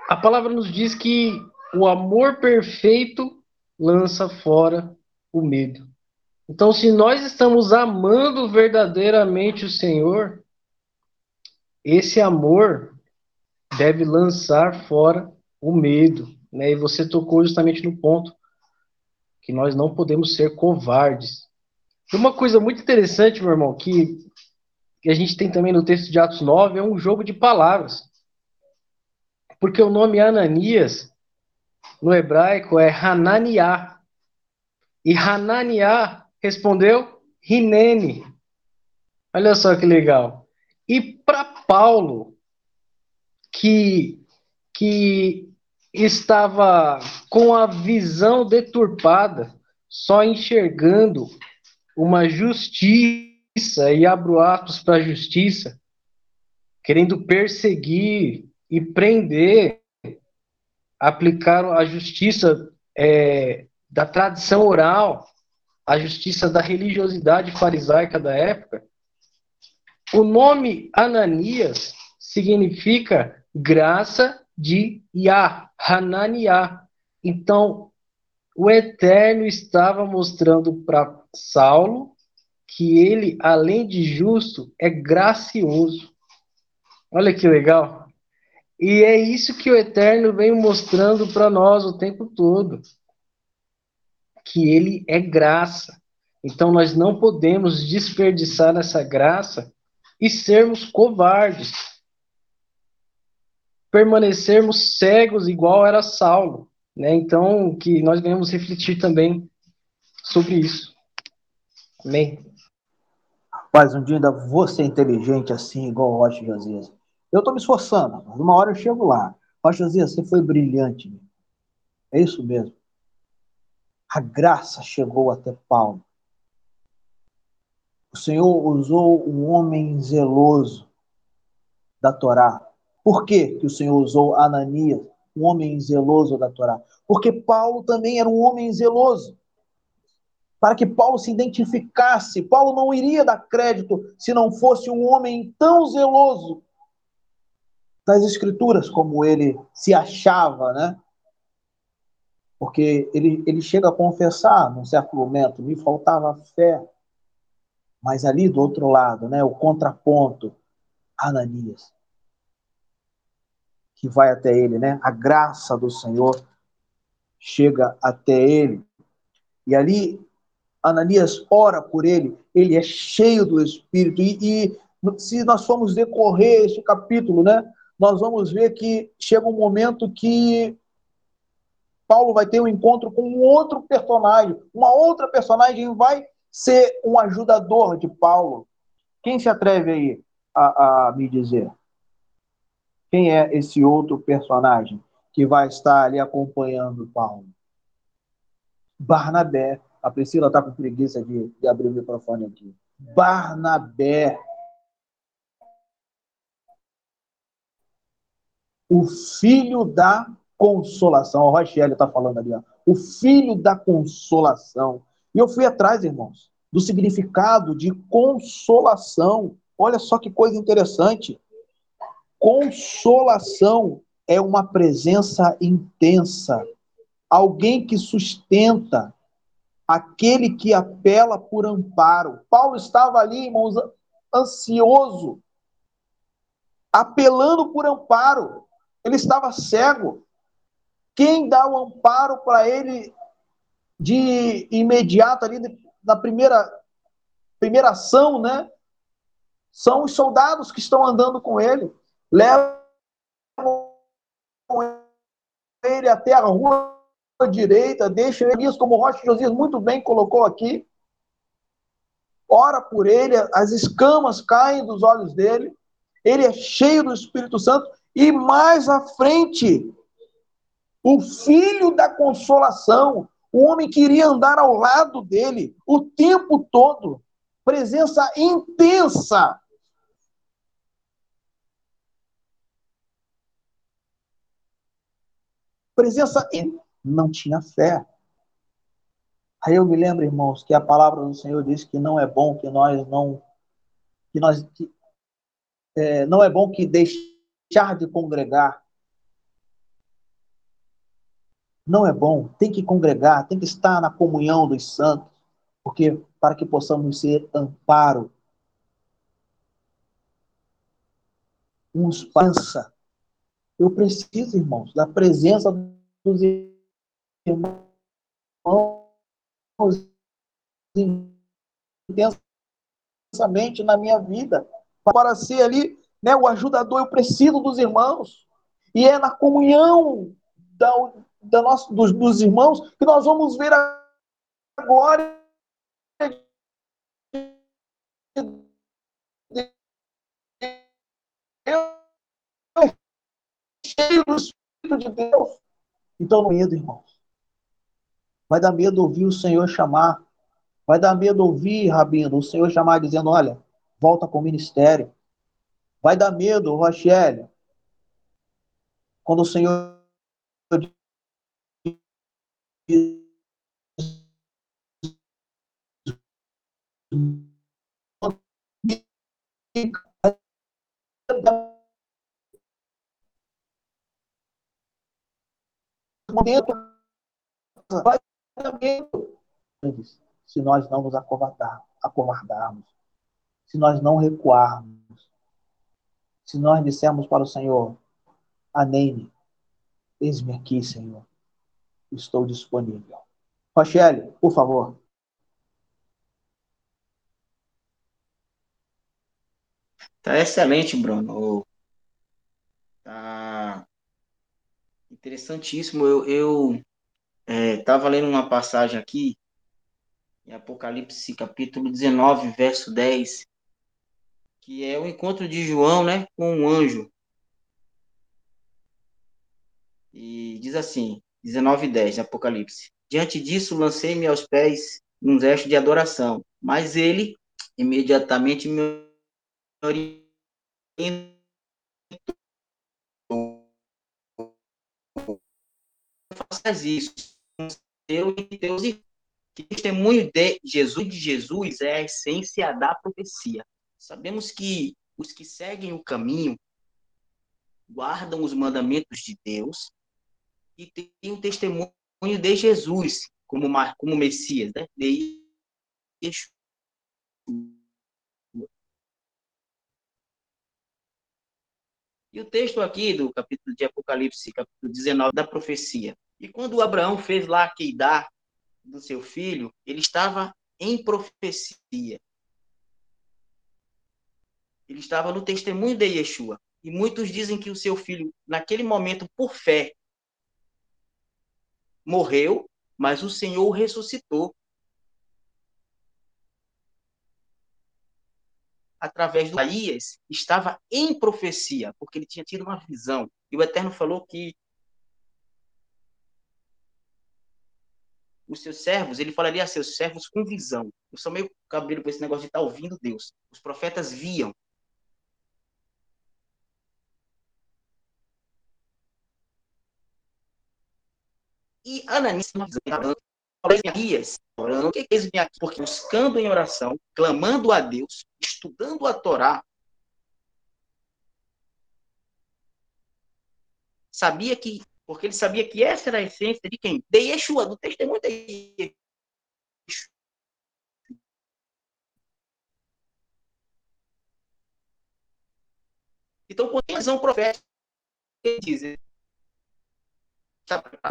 a palavra nos diz que o amor perfeito lança fora o medo. Então, se nós estamos amando verdadeiramente o Senhor, esse amor deve lançar fora o medo. Né? E você tocou justamente no ponto que nós não podemos ser covardes. E uma coisa muito interessante, meu irmão, que que a gente tem também no texto de Atos 9, é um jogo de palavras. Porque o nome Ananias, no hebraico, é Hananiah. E Hananiah respondeu Rinene. Olha só que legal. E para Paulo, que, que estava com a visão deturpada, só enxergando uma justiça e abro atos para a justiça, querendo perseguir e prender, aplicaram a justiça é, da tradição oral, a justiça da religiosidade farisaica da época. O nome Ananias significa graça de Yah, Hananiah. Então, o Eterno estava mostrando para Saulo que ele, além de justo, é gracioso. Olha que legal. E é isso que o Eterno vem mostrando para nós o tempo todo. Que ele é graça. Então nós não podemos desperdiçar essa graça e sermos covardes. Permanecermos cegos igual era Saulo. Né? Então, que nós venhamos refletir também sobre isso. Amém. Rapaz, um dia ainda vou ser inteligente assim, igual o Rocha Josias. Eu estou me esforçando, mas uma hora eu chego lá. Rocha Josias, você foi brilhante. É isso mesmo. A graça chegou até Paulo. O Senhor usou um homem zeloso da Torá. Por que, que o Senhor usou Ananias, um homem zeloso da Torá? Porque Paulo também era um homem zeloso para que Paulo se identificasse. Paulo não iria dar crédito se não fosse um homem tão zeloso das Escrituras como ele se achava, né? Porque ele, ele chega a confessar, num certo momento, me faltava fé. Mas ali do outro lado, né, o contraponto, Ananias, que vai até ele, né? A graça do Senhor chega até ele. E ali Ananias ora por ele, ele é cheio do Espírito. E, e, se nós formos decorrer esse capítulo, né, nós vamos ver que chega um momento que Paulo vai ter um encontro com um outro personagem. Uma outra personagem vai ser um ajudador de Paulo. Quem se atreve aí a, a me dizer? Quem é esse outro personagem que vai estar ali acompanhando Paulo? Barnabé. A Priscila está com preguiça de, de abrir o microfone aqui. Barnabé. O filho da consolação. O Rochelle está falando ali. Ó. O filho da consolação. E eu fui atrás, irmãos, do significado de consolação. Olha só que coisa interessante. Consolação é uma presença intensa, alguém que sustenta, aquele que apela por amparo. Paulo estava ali, irmãos, ansioso, apelando por amparo. Ele estava cego. Quem dá o amparo para ele de imediato ali na primeira primeira ação, né? São os soldados que estão andando com ele, levam ele até a rua direita, deixa ele, como o Rocha Josias muito bem colocou aqui, ora por ele, as escamas caem dos olhos dele, ele é cheio do Espírito Santo, e mais à frente, o filho da consolação, o homem queria andar ao lado dele o tempo todo, presença intensa. Presença intensa não tinha fé. Aí eu me lembro, irmãos, que a palavra do Senhor diz que não é bom que nós não que nós que, é, não é bom que deixar de congregar. Não é bom, tem que congregar, tem que estar na comunhão dos santos, porque para que possamos ser amparo uns pança. Eu preciso, irmãos, da presença dos irmãos intensamente na minha vida. Para ser ali né, o ajudador, eu preciso dos irmãos. E é na comunhão da, da nossa, dos, dos irmãos que nós vamos ver agora cheio do Espírito de Deus. Então, não medo, irmãos. Vai dar medo ouvir o Senhor chamar. Vai dar medo ouvir, Rabino, o Senhor chamar dizendo: olha, volta com o ministério. Vai dar medo, Rochelle, Quando o Senhor momento vai se nós não nos acovardar, acovardarmos, se nós não recuarmos, se nós dissermos para o Senhor, Anene, eis-me aqui, Senhor, estou disponível. Rochelle, por favor. Tá excelente, Bruno. Tá interessantíssimo. Eu estava é, lendo uma passagem aqui, em Apocalipse capítulo 19, verso 10, que é o encontro de João né, com um anjo. E diz assim, 19, 10, Apocalipse. Diante disso, lancei-me aos pés num gesto de adoração, mas ele imediatamente me faças isso. Eu e Deus e testemunho de Jesus de Jesus é a essência da profecia. Sabemos que os que seguem o caminho guardam os mandamentos de Deus e têm o testemunho de Jesus como, como Messias, né? De. E o texto aqui do capítulo de Apocalipse, capítulo 19, da profecia. E quando Abraão fez lá Queidar do seu filho, ele estava em profecia. Ele estava no testemunho de Yeshua. E muitos dizem que o seu filho, naquele momento, por fé, morreu, mas o Senhor o ressuscitou. através do Isaías, estava em profecia, porque ele tinha tido uma visão. E o Eterno falou que os seus servos, ele falaria a seus servos com visão. Eu sou meio cabelo com esse negócio de estar tá ouvindo Deus. Os profetas viam. E Ananias, Isaías, orando, o que eles vêm aqui? Porque buscando em oração, clamando a Deus, estudando a Torá, sabia que, porque ele sabia que essa era a essência de quem? De Yeshua, do testemunho de Yeshua. Então, quando tem visão profética, ele diz,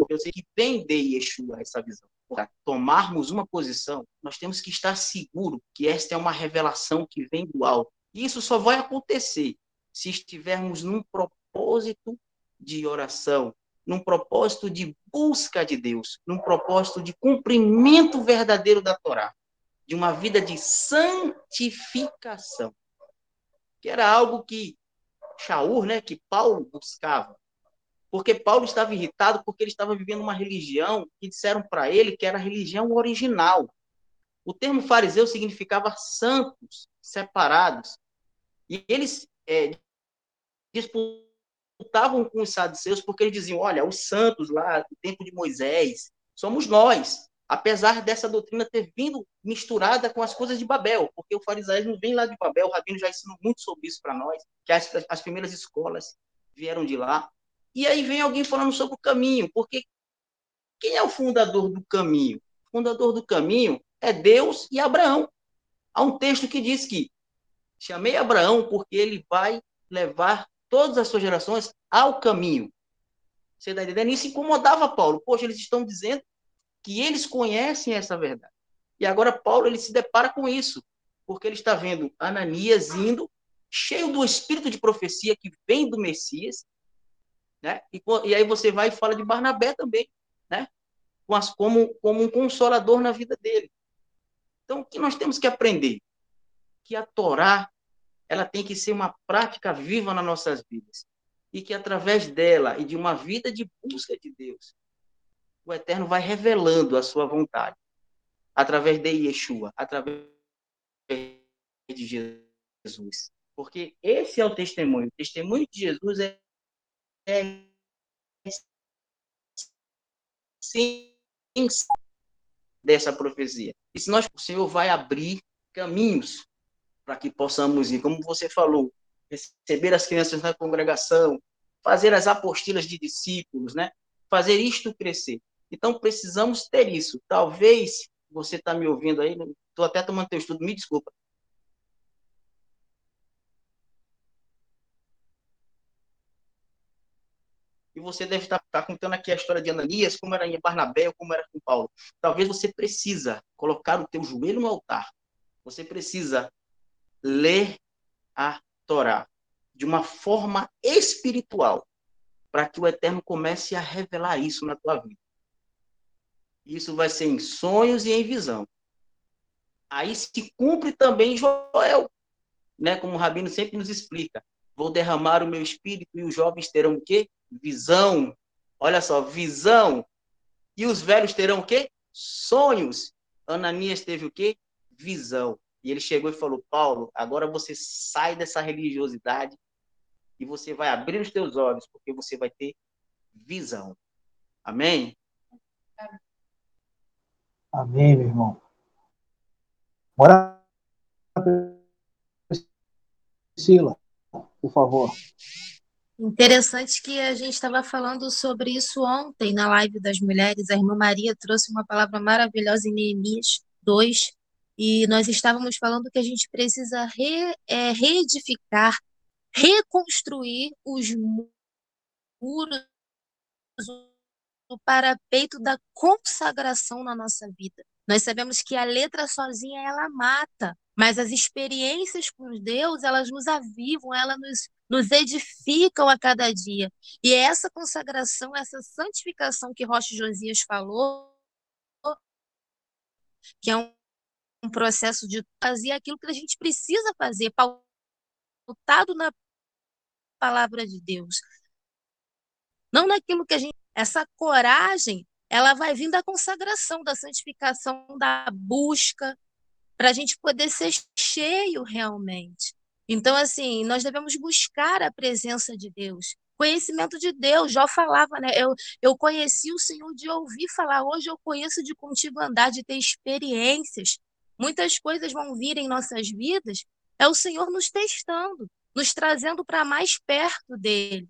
eu sei que vem de Yeshua essa visão. Para tomarmos uma posição, nós temos que estar seguro que esta é uma revelação que vem do alto. E isso só vai acontecer se estivermos num propósito de oração, num propósito de busca de Deus, num propósito de cumprimento verdadeiro da Torá, de uma vida de santificação, que era algo que Shaur, né, que Paulo buscava. Porque Paulo estava irritado porque ele estava vivendo uma religião que disseram para ele que era a religião original. O termo fariseu significava santos, separados. E eles é, disputavam com os saduceus porque eles diziam: olha, os santos lá do tempo de Moisés somos nós. Apesar dessa doutrina ter vindo misturada com as coisas de Babel, porque o farisaísmo vem lá de Babel, o Rabino já ensinou muito sobre isso para nós, que as, as primeiras escolas vieram de lá. E aí vem alguém falando sobre o caminho, porque quem é o fundador do caminho? O fundador do caminho é Deus e Abraão. Há um texto que diz que chamei Abraão porque ele vai levar todas as suas gerações ao caminho. Você está entendendo? Isso incomodava Paulo. Poxa, eles estão dizendo que eles conhecem essa verdade. E agora Paulo ele se depara com isso, porque ele está vendo Ananias indo, cheio do espírito de profecia que vem do Messias, né? E, e aí você vai e fala de Barnabé também, né? como, como um consolador na vida dele. Então, o que nós temos que aprender? Que a Torá ela tem que ser uma prática viva nas nossas vidas. E que através dela e de uma vida de busca de Deus, o Eterno vai revelando a sua vontade. Através de Yeshua, através de Jesus. Porque esse é o testemunho. O testemunho de Jesus é dessa profecia. E se nós possível, vai abrir caminhos para que possamos ir, como você falou, receber as crianças na congregação, fazer as apostilas de discípulos, né? Fazer isto crescer. Então precisamos ter isso. Talvez você está me ouvindo aí, estou até tomando teu estudo, me desculpa. E você deve estar, estar contando aqui a história de Ananias, como era em Barnabé, como era com Paulo. Talvez você precisa colocar o teu joelho no altar. Você precisa ler a Torá de uma forma espiritual, para que o Eterno comece a revelar isso na tua vida. Isso vai ser em sonhos e em visão. Aí se cumpre também Joel, né? Como o Rabino sempre nos explica. Vou derramar o meu espírito e os jovens terão o quê? visão. Olha só, visão. E os velhos terão o quê? Sonhos. Ananias teve o quê? Visão. E ele chegou e falou: Paulo, agora você sai dessa religiosidade e você vai abrir os teus olhos, porque você vai ter visão. Amém? Amém, meu irmão. Bora, Priscila, por favor. Interessante que a gente estava falando sobre isso ontem na live das mulheres. A irmã Maria trouxe uma palavra maravilhosa em Neemias 2, e nós estávamos falando que a gente precisa re, é, reedificar, reconstruir os muros, o parapeito da consagração na nossa vida. Nós sabemos que a letra sozinha ela mata, mas as experiências com Deus, elas nos avivam, elas nos, nos edificam a cada dia. E essa consagração, essa santificação que Rocha Josias falou, que é um, um processo de fazer aquilo que a gente precisa fazer, pautado na palavra de Deus. Não naquilo que a gente. Essa coragem, ela vai vir da consagração, da santificação, da busca, para a gente poder ser cheio realmente. Então, assim, nós devemos buscar a presença de Deus, conhecimento de Deus. Jó falava, né? Eu, eu conheci o Senhor de ouvir falar, hoje eu conheço de contigo andar, de ter experiências. Muitas coisas vão vir em nossas vidas, é o Senhor nos testando, nos trazendo para mais perto dele.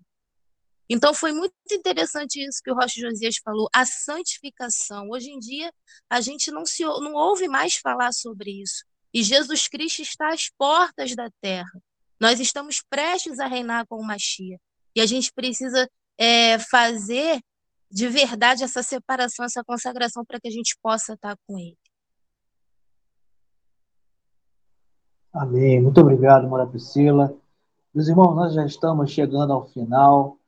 Então foi muito interessante isso que o Rocha Josias falou, a santificação. Hoje em dia a gente não se não ouve mais falar sobre isso. E Jesus Cristo está às portas da terra. Nós estamos prestes a reinar com o Machia. E a gente precisa é, fazer de verdade essa separação, essa consagração para que a gente possa estar com ele. Amém. Muito obrigado, Mora Priscila. Meus irmãos, nós já estamos chegando ao final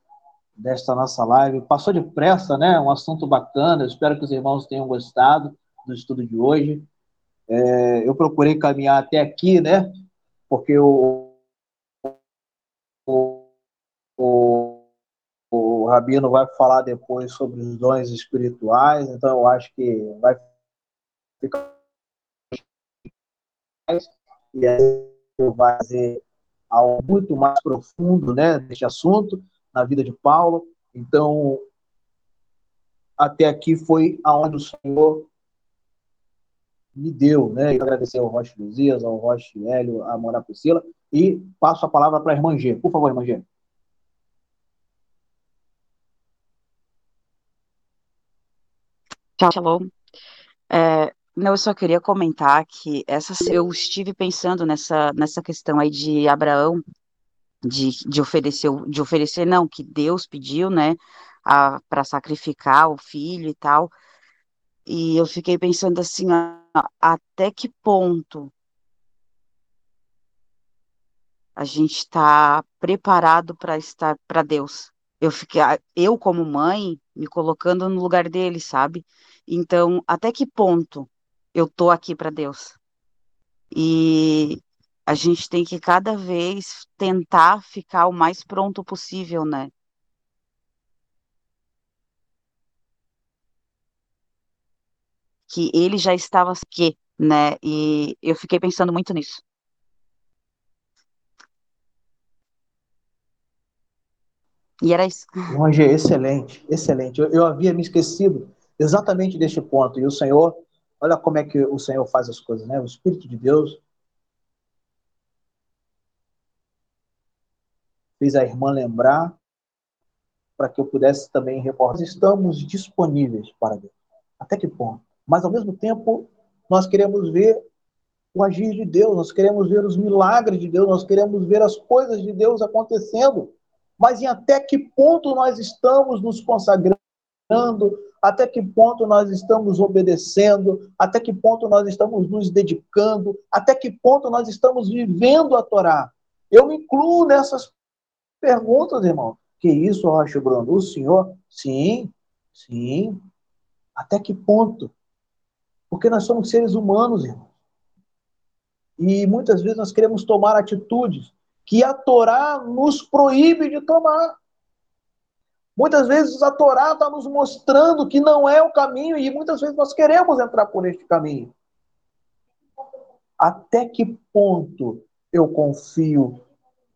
desta nossa live. Passou depressa, né? Um assunto bacana. Eu espero que os irmãos tenham gostado do estudo de hoje. É, eu procurei caminhar até aqui, né? Porque o, o, o, o Rabino vai falar depois sobre os dons espirituais, então eu acho que vai ficar e aí vai fazer algo muito mais profundo, né, deste assunto na vida de Paulo. Então, até aqui foi aonde o Senhor me deu, né? Eu agradecer ao Rocha Luzias, ao Rocha Hélio, a Mora Priscila, e passo a palavra para a irmã G. Por favor, irmã G. Tchau, shalom. É, não, eu só queria comentar que essa, eu estive pensando nessa, nessa questão aí de Abraão, de, de oferecer, de oferecer não, que Deus pediu, né, para sacrificar o filho e tal. E eu fiquei pensando assim, ó, até que ponto a gente está preparado para estar para Deus. Eu fiquei, eu como mãe, me colocando no lugar dele, sabe? Então, até que ponto eu tô aqui para Deus? E a gente tem que cada vez tentar ficar o mais pronto possível, né? Que ele já estava aqui, né? E eu fiquei pensando muito nisso. E era isso. Longe, excelente, excelente. Eu, eu havia me esquecido exatamente deste ponto. E o Senhor, olha como é que o Senhor faz as coisas, né? O Espírito de Deus fez a irmã lembrar para que eu pudesse também reportar. Estamos disponíveis para Deus. Até que ponto? Mas, ao mesmo tempo, nós queremos ver o agir de Deus, nós queremos ver os milagres de Deus, nós queremos ver as coisas de Deus acontecendo. Mas em até que ponto nós estamos nos consagrando, até que ponto nós estamos obedecendo, até que ponto nós estamos nos dedicando, até que ponto nós estamos vivendo a Torá. Eu me incluo nessas perguntas, irmão. Que isso, Rocha Bruno? O senhor? Sim, sim. Até que ponto? Porque nós somos seres humanos, irmão. E muitas vezes nós queremos tomar atitudes que a Torá nos proíbe de tomar. Muitas vezes a Torá está nos mostrando que não é o caminho e muitas vezes nós queremos entrar por este caminho. Até que ponto eu confio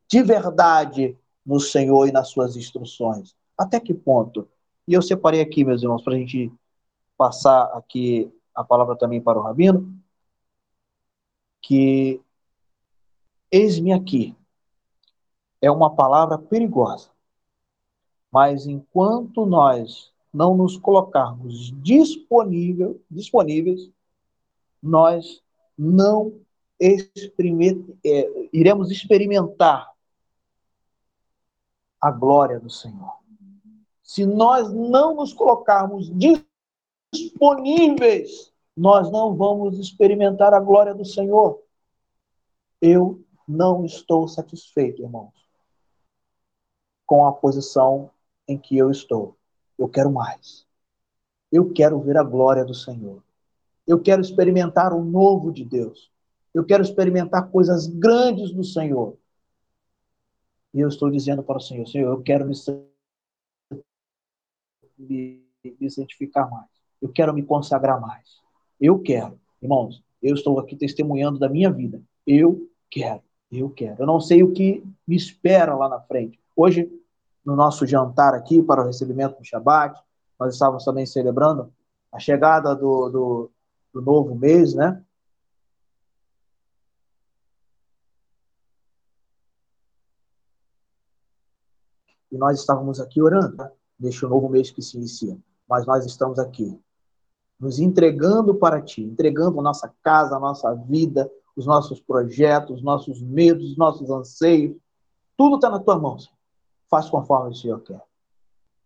de verdade no Senhor e nas suas instruções? Até que ponto? E eu separei aqui, meus irmãos, para a gente passar aqui a palavra também para o Rabino que eis-me aqui é uma palavra perigosa. Mas enquanto nós não nos colocarmos disponível, disponíveis, nós não é, iremos experimentar a glória do Senhor. Se nós não nos colocarmos disponíveis nós não vamos experimentar a glória do Senhor. Eu não estou satisfeito, irmãos, com a posição em que eu estou. Eu quero mais. Eu quero ver a glória do Senhor. Eu quero experimentar o novo de Deus. Eu quero experimentar coisas grandes do Senhor. E eu estou dizendo para o Senhor, Senhor, eu quero me, me, me santificar mais. Eu quero me consagrar mais. Eu quero. Irmãos, eu estou aqui testemunhando da minha vida. Eu quero. Eu quero. Eu não sei o que me espera lá na frente. Hoje, no nosso jantar aqui para o recebimento do Shabat, nós estávamos também celebrando a chegada do, do, do novo mês, né? E nós estávamos aqui orando, né? Neste novo mês que se inicia. Mas nós estamos aqui nos entregando para Ti, entregando nossa casa, nossa vida, os nossos projetos, os nossos medos, os nossos anseios. Tudo está na Tua mão, Senhor. Faz conforme o Senhor quer.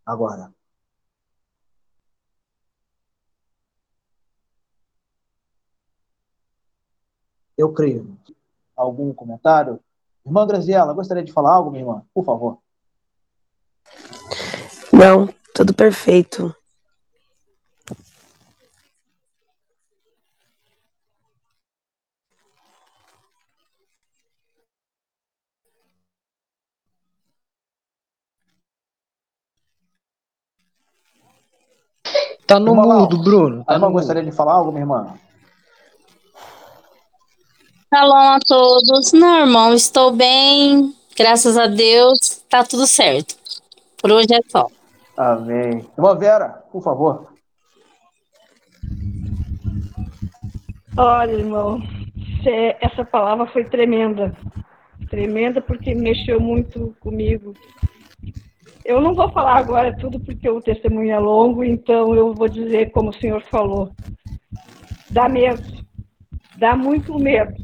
Agora, eu creio. Algum comentário? Irmã Graziela, gostaria de falar algo, minha irmã? Por favor. Não, tudo perfeito. Tá no mudo, Lau, Bruno. Tá a irmã gostaria de falar algo, minha irmã? Shalom a todos. Não, irmão, estou bem. Graças a Deus, tá tudo certo. Por hoje é só. Amém. Irmã Vera, por favor. Olha, irmão, essa palavra foi tremenda. Tremenda porque mexeu muito comigo. Eu não vou falar agora tudo porque o testemunho é longo, então eu vou dizer como o senhor falou. Dá medo, dá muito medo,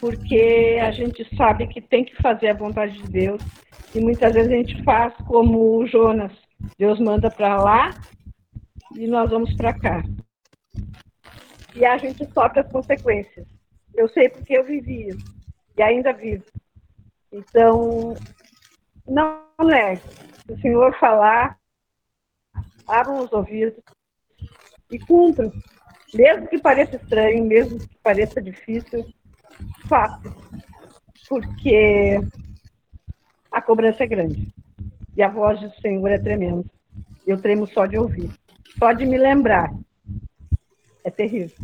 porque a gente sabe que tem que fazer a vontade de Deus e muitas vezes a gente faz como o Jonas. Deus manda para lá e nós vamos para cá. E a gente sofre as consequências. Eu sei porque eu vivi e ainda vivo. Então, não é. Se o Senhor falar, abram os ouvidos e cumpram. Mesmo que pareça estranho, mesmo que pareça difícil, faça. Porque a cobrança é grande. E a voz do Senhor é tremenda. Eu tremo só de ouvir. Só de me lembrar. É terrível.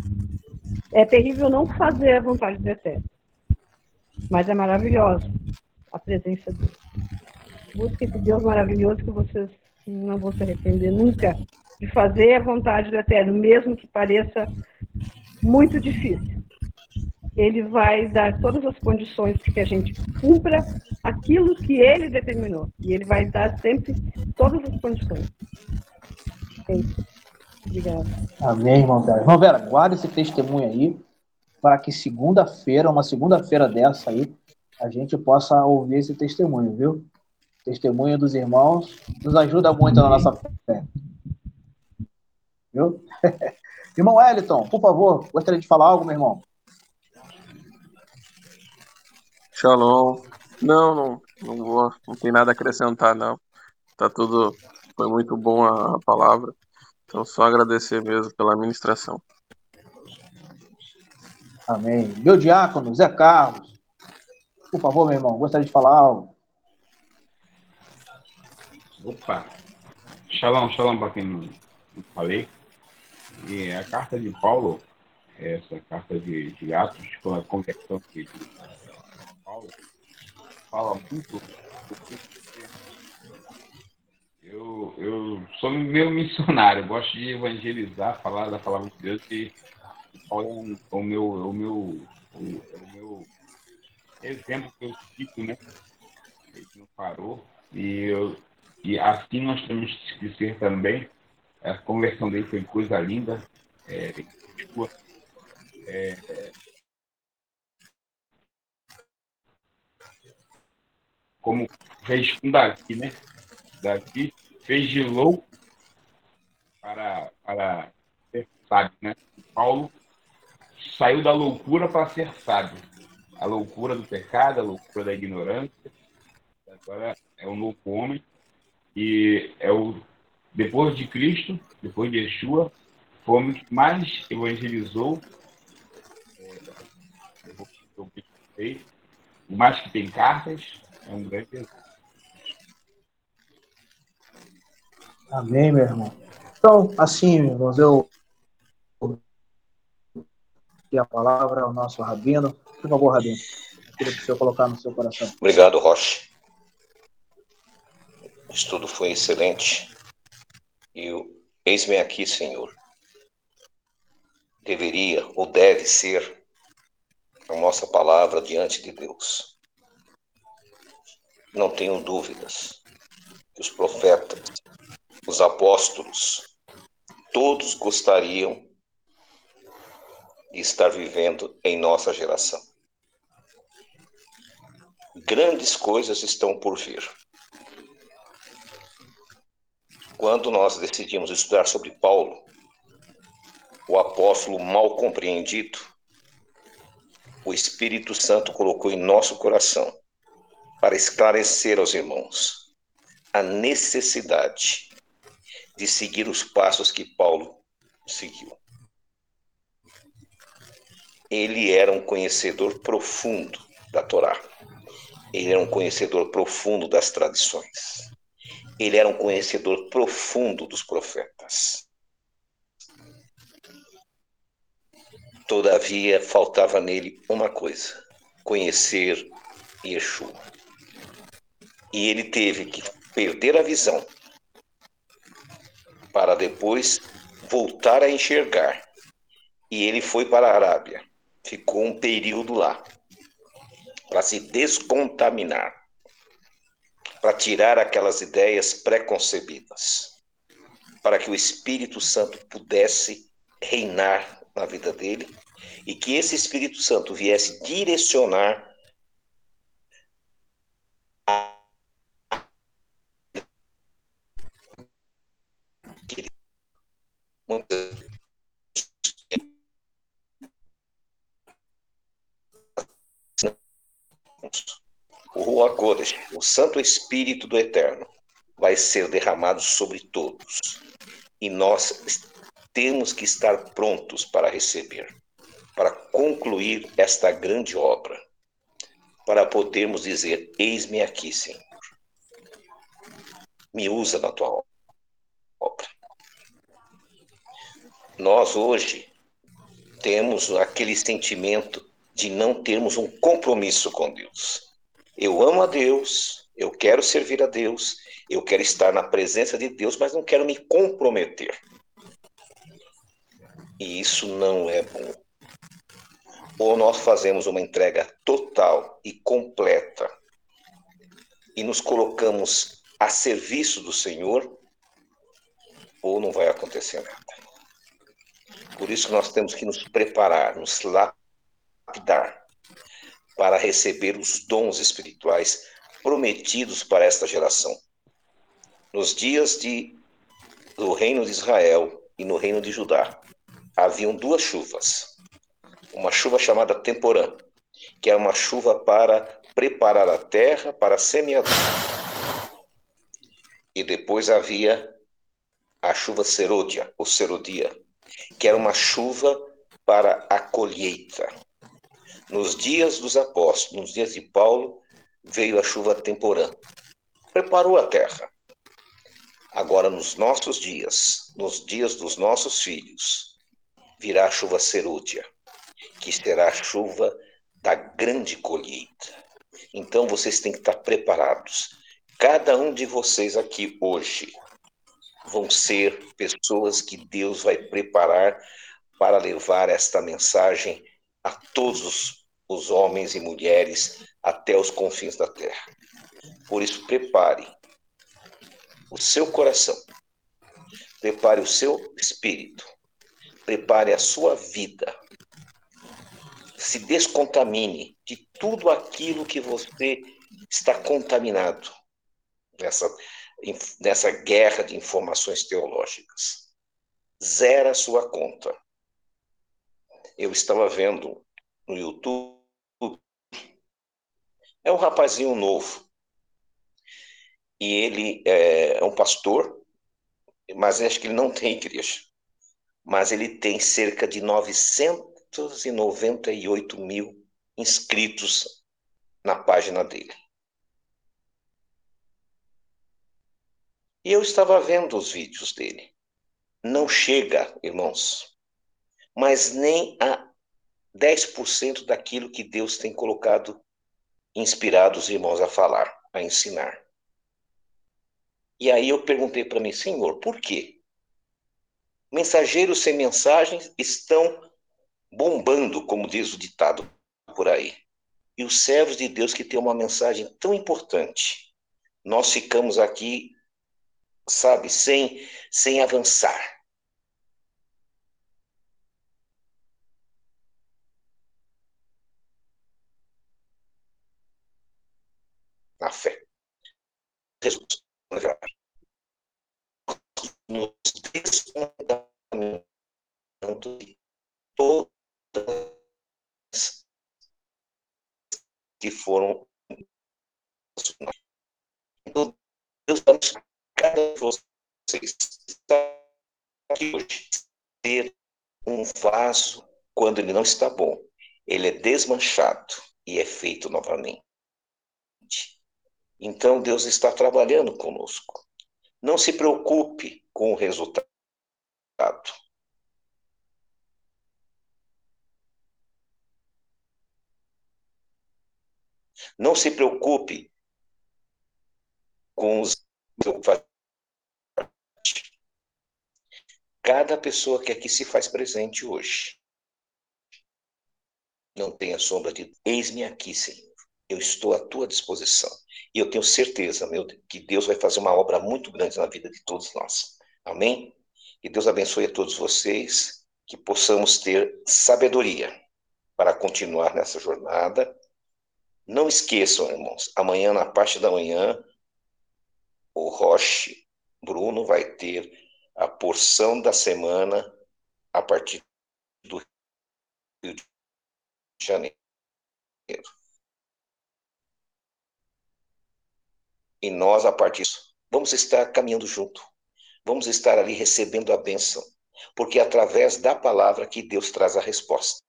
É terrível não fazer a vontade do Eterno. Mas é maravilhosa a presença dele. Busque esse Deus maravilhoso que vocês não vão se arrepender nunca. de fazer a vontade do Eterno, mesmo que pareça muito difícil. Ele vai dar todas as condições que a gente cumpra aquilo que ele determinou. E ele vai dar sempre todas as condições. É Obrigada. Amém, irmão Vera. Irmão Vera, guarda esse testemunho aí para que segunda-feira, uma segunda-feira dessa aí, a gente possa ouvir esse testemunho, viu? Testemunho dos irmãos nos ajuda muito na nossa fé. Viu? irmão Wellington, por favor, gostaria de falar algo, meu irmão? Shalom. Não, não, não vou, não tem nada a acrescentar, não. Tá tudo, foi muito bom a, a palavra. Então, só agradecer mesmo pela ministração. Amém. Meu diácono, Zé Carlos, por favor, meu irmão, gostaria de falar algo. Opa! Shalom, shalom para quem não falei. E a carta de Paulo, essa carta de, de Atos, com a conversão de Paulo, fala muito eu, eu sou meio missionário, gosto de evangelizar, falar da palavra de Deus e Paulo é o meu, o meu, o, o meu exemplo que eu cito, né? Ele não parou. E, eu, e assim nós temos que ser também. A conversão dele foi coisa linda. É, é, como com Davi, né? Davi fez de louco para, para ser sábio, né? Paulo saiu da loucura para ser sábio. A loucura do pecado, a loucura da ignorância. Agora é um novo homem. E é o, depois de Cristo, depois de Yeshua, foi o homem que mais evangelizou. É, o mais que tem cartas, é um grande exemplo. Amém, meu irmão. Então, assim, irmãos, eu e a palavra ao nosso rabino. Por favor, rabino, queria que o senhor colocar no seu coração. Obrigado, Rocha. O estudo foi excelente. E eis-me aqui, Senhor. Deveria ou deve ser a nossa palavra diante de Deus. Não tenho dúvidas que os profetas os apóstolos, todos gostariam de estar vivendo em nossa geração. Grandes coisas estão por vir. Quando nós decidimos estudar sobre Paulo, o apóstolo mal compreendido, o Espírito Santo colocou em nosso coração para esclarecer aos irmãos a necessidade de seguir os passos que Paulo seguiu. Ele era um conhecedor profundo da Torá. Ele era um conhecedor profundo das tradições. Ele era um conhecedor profundo dos profetas. Todavia, faltava nele uma coisa: conhecer Yeshua. E ele teve que perder a visão para depois voltar a enxergar. E ele foi para a Arábia. Ficou um período lá para se descontaminar, para tirar aquelas ideias preconcebidas, para que o Espírito Santo pudesse reinar na vida dele e que esse Espírito Santo viesse direcionar o Rua o Santo Espírito do Eterno, vai ser derramado sobre todos. E nós temos que estar prontos para receber, para concluir esta grande obra, para podermos dizer: Eis-me aqui, Senhor. Me usa na tua obra. Nós hoje temos aquele sentimento de não termos um compromisso com Deus. Eu amo a Deus, Eu quero servir a Deus, eu quero estar na presença de Deus, mas não quero me comprometer. E isso não é bom. Ou nós fazemos uma entrega total e completa e nos colocamos a serviço do Senhor, ou não vai acontecer nada. Por isso nós temos que nos preparar, nos lapidar para receber os dons espirituais prometidos para esta geração. Nos dias de, do reino de Israel e no reino de Judá, haviam duas chuvas. Uma chuva chamada temporã, que é uma chuva para preparar a terra para a semeadura. E depois havia a chuva serôdia, ou serodia, que era uma chuva para a colheita. Nos dias dos apóstolos, nos dias de Paulo, veio a chuva temporã. Preparou a terra. Agora, nos nossos dias, nos dias dos nossos filhos, virá a chuva serúdia, que será a chuva da grande colheita. Então, vocês têm que estar preparados. Cada um de vocês aqui hoje vão ser pessoas que Deus vai preparar para levar esta mensagem a todos os homens e mulheres até os confins da terra. Por isso, prepare o seu coração, prepare o seu espírito, prepare a sua vida. Se descontamine de tudo aquilo que você está contaminado nessa, nessa guerra de informações teológicas. Zera sua conta. Eu estava vendo no YouTube é um rapazinho novo. E ele é, é um pastor, mas acho que ele não tem igreja. Mas ele tem cerca de 998 mil inscritos na página dele. E eu estava vendo os vídeos dele. Não chega, irmãos, mas nem a 10% daquilo que Deus tem colocado inspirado os irmãos a falar, a ensinar. E aí eu perguntei para mim, Senhor, por quê? Mensageiros sem mensagens estão bombando, como diz o ditado por aí. E os servos de Deus que têm uma mensagem tão importante, nós ficamos aqui, sabe, sem, sem avançar. na fé. Nos descontaminando de todas que foram Deus nos cada de vocês aqui hoje ter um vaso quando ele não está bom, ele é desmanchado e é feito novamente. Então Deus está trabalhando conosco. Não se preocupe com o resultado. Não se preocupe com os Cada pessoa que aqui se faz presente hoje não tenha sombra de eis-me aqui, Senhor. Eu estou à tua disposição. E eu tenho certeza, meu, que Deus vai fazer uma obra muito grande na vida de todos nós. Amém? Que Deus abençoe a todos vocês, que possamos ter sabedoria para continuar nessa jornada. Não esqueçam, irmãos, amanhã, na parte da manhã, o Roche Bruno vai ter a porção da semana a partir do Rio de Janeiro. E nós, a partir disso, vamos estar caminhando junto. Vamos estar ali recebendo a bênção. Porque é através da palavra que Deus traz a resposta.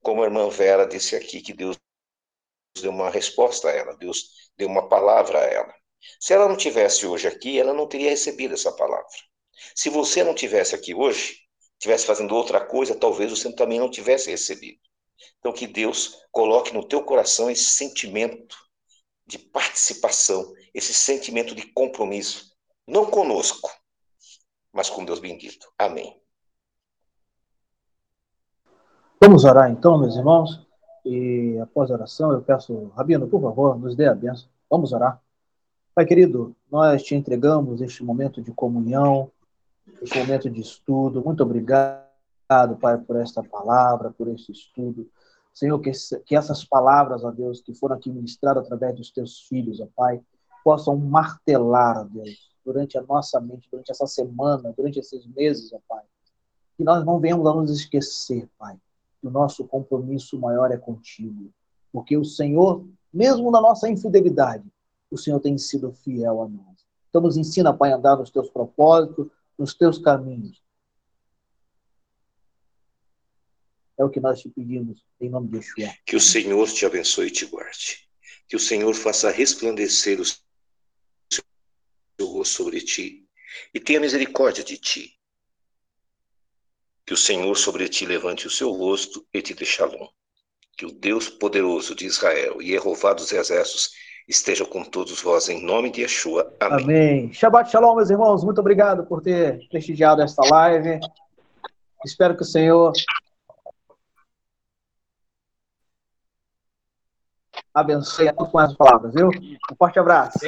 Como a irmã Vera disse aqui, que Deus deu uma resposta a ela, Deus deu uma palavra a ela. Se ela não tivesse hoje aqui, ela não teria recebido essa palavra. Se você não tivesse aqui hoje, tivesse fazendo outra coisa, talvez você também não tivesse recebido. Então que Deus coloque no teu coração esse sentimento de participação, esse sentimento de compromisso, não conosco, mas com Deus bendito. Amém. Vamos orar então, meus irmãos. E após a oração, eu peço, Rabino, por favor, nos dê a benção. Vamos orar. Pai querido, nós te entregamos este momento de comunhão, este momento de estudo. Muito obrigado, Pai, por esta palavra, por este estudo. Senhor, que, que essas palavras, ó Deus, que foram aqui ministradas através dos teus filhos, ó Pai, possam martelar, ó Deus, durante a nossa mente, durante essa semana, durante esses meses, ó Pai. Que nós não venhamos a nos esquecer, Pai, que o nosso compromisso maior é contigo. Porque o Senhor, mesmo na nossa infidelidade, o Senhor tem sido fiel a nós. Então nos ensina, Pai, a andar nos teus propósitos, nos teus caminhos. É o que nós te pedimos, em nome de Yeshua. Que o Senhor te abençoe e te guarde. Que o Senhor faça resplandecer o seu rosto sobre ti e tenha misericórdia de ti. Que o Senhor sobre ti levante o seu rosto e te dê shalom. Que o Deus poderoso de Israel e Jeová dos exércitos esteja com todos vós em nome de Yeshua. Amém. Amém. Shabbat shalom, meus irmãos. Muito obrigado por ter prestigiado esta live. Espero que o Senhor abençoe com as palavras, viu? Um forte abraço.